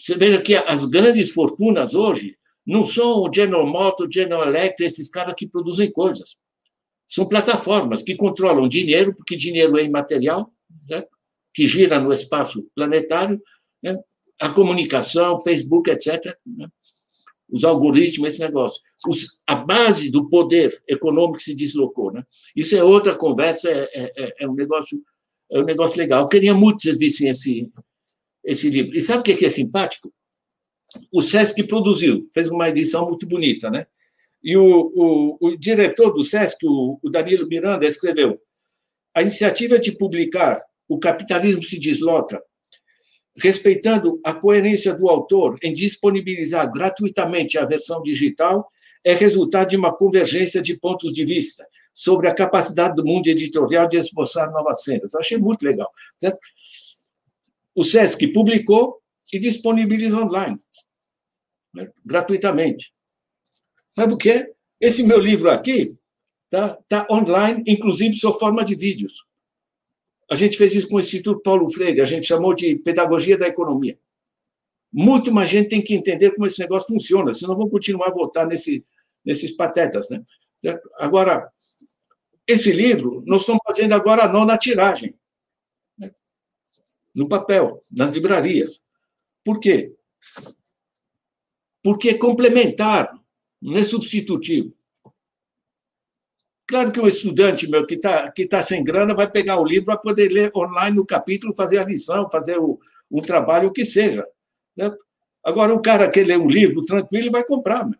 Você veja que as grandes fortunas hoje não são o General Motors, General Electric, esses caras que produzem coisas. São plataformas que controlam dinheiro, porque dinheiro é imaterial, né? que gira no espaço planetário, né? a comunicação, Facebook, etc. Né? Os algoritmos, esse negócio. Os, a base do poder econômico se deslocou. Né? Isso é outra conversa, é, é, é, é um negócio é um negócio legal. Eu queria muito que vocês vissem esse, esse livro. E sabe o que é simpático? o SESC produziu, fez uma edição muito bonita, né? E o, o, o diretor do SESC, o, o Danilo Miranda, escreveu: a iniciativa de publicar O Capitalismo se Desloca, respeitando a coerência do autor em disponibilizar gratuitamente a versão digital, é resultado de uma convergência de pontos de vista sobre a capacidade do mundo editorial de esboçar novas cenas. Eu achei muito legal. O SESC publicou e disponibiliza online né, gratuitamente. Sabe o quê? Esse meu livro aqui está tá online, inclusive sob forma de vídeos. A gente fez isso com o Instituto Paulo Freire, a gente chamou de Pedagogia da Economia. Muito mais gente tem que entender como esse negócio funciona, senão vão continuar a votar nesse, nesses patetas. Né? Agora, esse livro nós estamos fazendo agora a nona tiragem? No papel, nas livrarias. Por quê? porque é complementar, não é substitutivo. Claro que o estudante meu que está que tá sem grana vai pegar o livro, vai poder ler online no capítulo, fazer a lição, fazer o, o trabalho, o que seja. Né? Agora, o cara que lê um livro tranquilo vai comprar. Meu.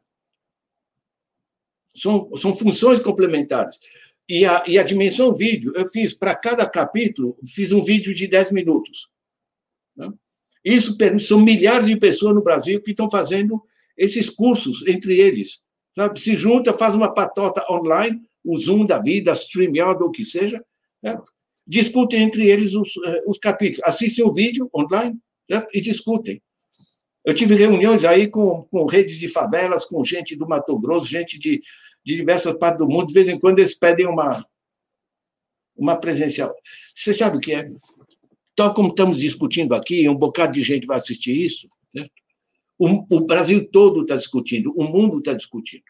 São, são funções complementares. E a, e a dimensão vídeo, eu fiz para cada capítulo, fiz um vídeo de 10 minutos. Né? Isso são milhares de pessoas no Brasil que estão fazendo esses cursos entre eles. Sabe? Se junta, faz uma patota online, o Zoom da vida, StreamYard ou o que seja, né? discutem entre eles os, eh, os capítulos, assistem o vídeo online né? e discutem. Eu tive reuniões aí com, com redes de favelas, com gente do Mato Grosso, gente de, de diversas partes do mundo. De vez em quando eles pedem uma, uma presencial. Você sabe o que é? Tal como estamos discutindo aqui, um bocado de gente vai assistir isso, né? o, o Brasil todo está discutindo, o mundo está discutindo.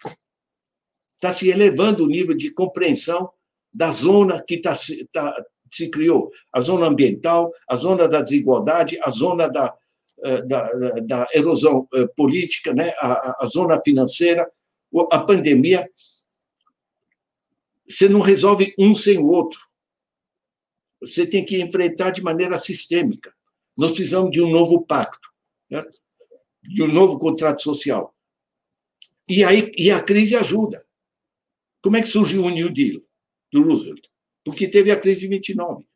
Está se elevando o nível de compreensão da zona que tá, tá, se criou, a zona ambiental, a zona da desigualdade, a zona da, da, da erosão política, né? a, a zona financeira, a pandemia. Você não resolve um sem o outro. Você tem que enfrentar de maneira sistêmica. Nós precisamos de um novo pacto, né? de um novo contrato social. E, aí, e a crise ajuda. Como é que surgiu o New Deal do Roosevelt? Porque teve a crise de 29.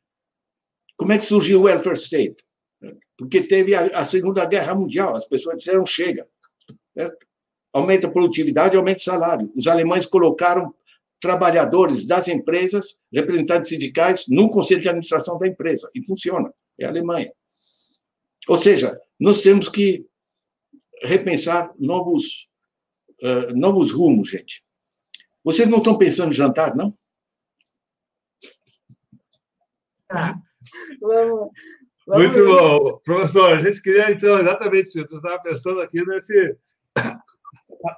Como é que surgiu o welfare state? Porque teve a, a Segunda Guerra Mundial. As pessoas disseram chega. Aumenta a produtividade, aumenta o salário. Os alemães colocaram trabalhadores das empresas, representantes sindicais, no conselho de administração da empresa. E funciona. É a Alemanha. Ou seja, nós temos que repensar novos, uh, novos rumos, gente. Vocês não estão pensando em jantar, não? Tá. Vamos, vamos Muito bom. Professor, a gente queria, então, exatamente isso. Eu estava pensando aqui nesse,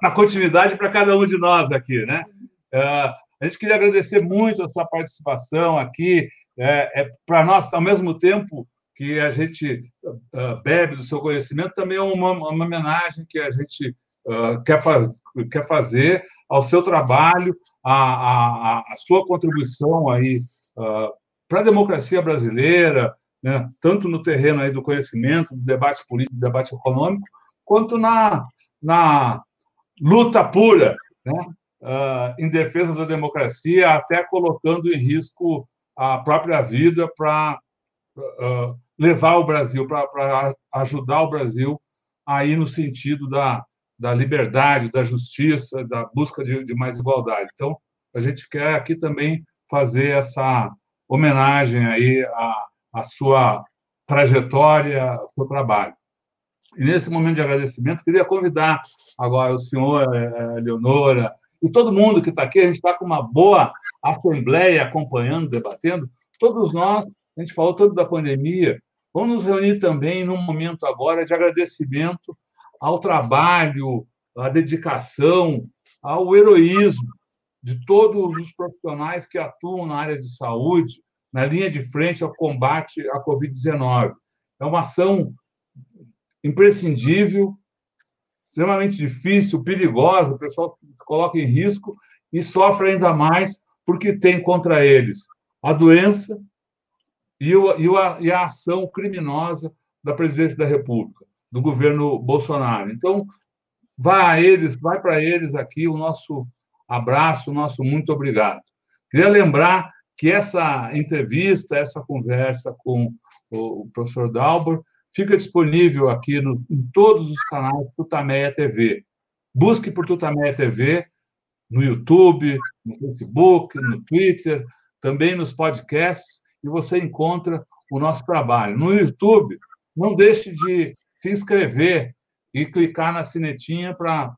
na continuidade para cada um de nós aqui, né? Uh, a gente queria agradecer muito a sua participação aqui. É, é para nós, ao mesmo tempo que a gente uh, bebe do seu conhecimento, também é uma, uma homenagem que a gente uh, quer, quer fazer ao seu trabalho, a, a, sua contribuição aí para a democracia brasileira, né, tanto no terreno aí do conhecimento, do debate político, do debate econômico, quanto na, na luta pura, né, uh, em defesa da democracia, até colocando em risco a própria vida para uh, levar o Brasil, para ajudar o Brasil a ir no sentido da, da liberdade, da justiça, da busca de, de mais igualdade. Então, a gente quer aqui também fazer essa homenagem aí à, à sua trajetória, ao seu trabalho. E nesse momento de agradecimento, queria convidar agora o senhor, a eh, Leonora, e todo mundo que está aqui, a gente está com uma boa assembleia acompanhando, debatendo. Todos nós, a gente falou tanto da pandemia, vamos nos reunir também num momento agora de agradecimento ao trabalho, à dedicação, ao heroísmo de todos os profissionais que atuam na área de saúde, na linha de frente ao combate à Covid-19. É uma ação imprescindível, extremamente difícil, perigosa, o pessoal coloca em risco e sofre ainda mais porque tem contra eles a doença e, a, e a ação criminosa da presidência da República, do governo Bolsonaro. Então, vai a eles, vai para eles aqui o nosso abraço, o nosso muito obrigado. Queria lembrar que essa entrevista, essa conversa com o professor Dalbor fica disponível aqui no, em todos os canais Tutameia TV. Busque por Tutameia TV no YouTube, no Facebook, no Twitter, também nos podcasts, e você encontra o nosso trabalho. No YouTube, não deixe de se inscrever e clicar na sinetinha para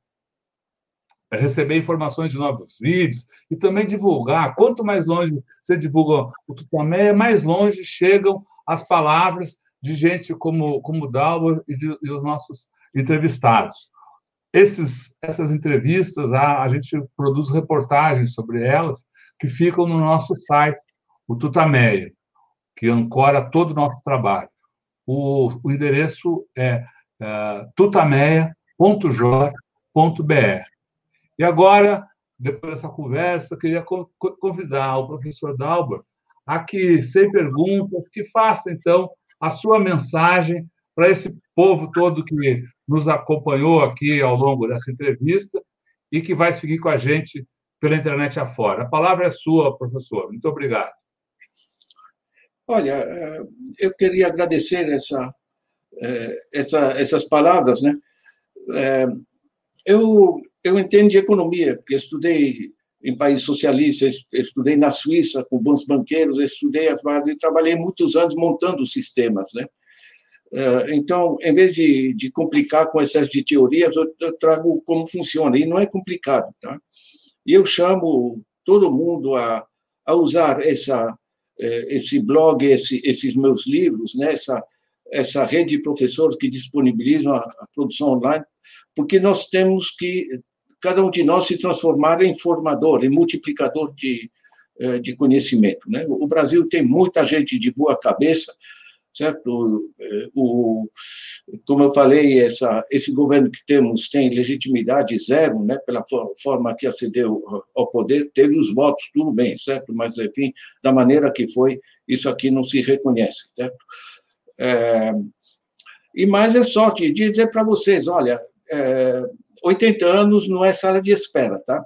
receber informações de novos vídeos e também divulgar. Quanto mais longe você divulga o Tutameia, mais longe chegam as palavras de gente como como Dalva e, de, e os nossos entrevistados. Esses, essas entrevistas, a, a gente produz reportagens sobre elas que ficam no nosso site, o Tutameia, que ancora todo o nosso trabalho. O, o endereço é, é tutameia.jor.br. E agora, depois dessa conversa, queria convidar o professor Dalbor a que, sem perguntas, que faça, então, a sua mensagem para esse povo todo que nos acompanhou aqui ao longo dessa entrevista e que vai seguir com a gente pela internet afora. A palavra é sua, professor. Muito obrigado. Olha, eh, eu queria agradecer essa, eh, essa, essas palavras, né? Eh, eu eu entendo de economia, porque estudei em países socialistas, estudei na Suíça com bons banqueiros, estudei as bases e trabalhei muitos anos montando sistemas, né? Eh, então, em vez de, de complicar com excesso de teorias, eu, trago como funciona, e não é complicado, tá? E eu chamo todo mundo a, a usar essa, eh, esse blog, esse, esses meus livros, né? essa, essa rede de professores que disponibilizam a, a produção online, porque nós temos que cada um de nós se transformar em formador, em multiplicador de, eh, de conhecimento. Né? O Brasil tem muita gente de boa cabeça, certo? O, como eu falei, essa, esse governo que temos tem legitimidade zero, né, pela forma que acedeu ao poder, teve os votos, tudo bem, certo? Mas, enfim, da maneira que foi, isso aqui não se reconhece, certo? É, e mais é sorte dizer para vocês, olha, é, 80 anos não é sala de espera, tá?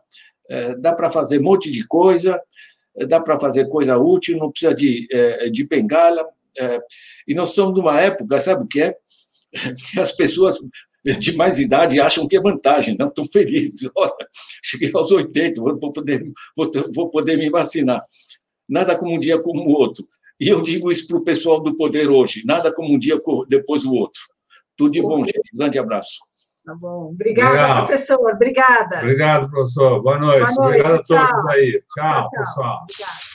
É, dá para fazer um monte de coisa, dá para fazer coisa útil, não precisa de, é, de bengala, é, e nós estamos numa época, sabe o que é? Que as pessoas de mais idade acham que é vantagem, não estão felizes. Olha, cheguei aos 80, vou poder, vou, vou poder me vacinar. Nada como um dia como o outro. E eu digo isso para o pessoal do poder hoje: nada como um dia depois do outro. Tudo de bom, gente. Grande abraço. Tá bom. Obrigada, Legal. professor. Obrigada. Obrigado, professor. Boa noite. Boa noite. Obrigado a todos aí. Tchau, tchau, tchau. pessoal. Obrigada.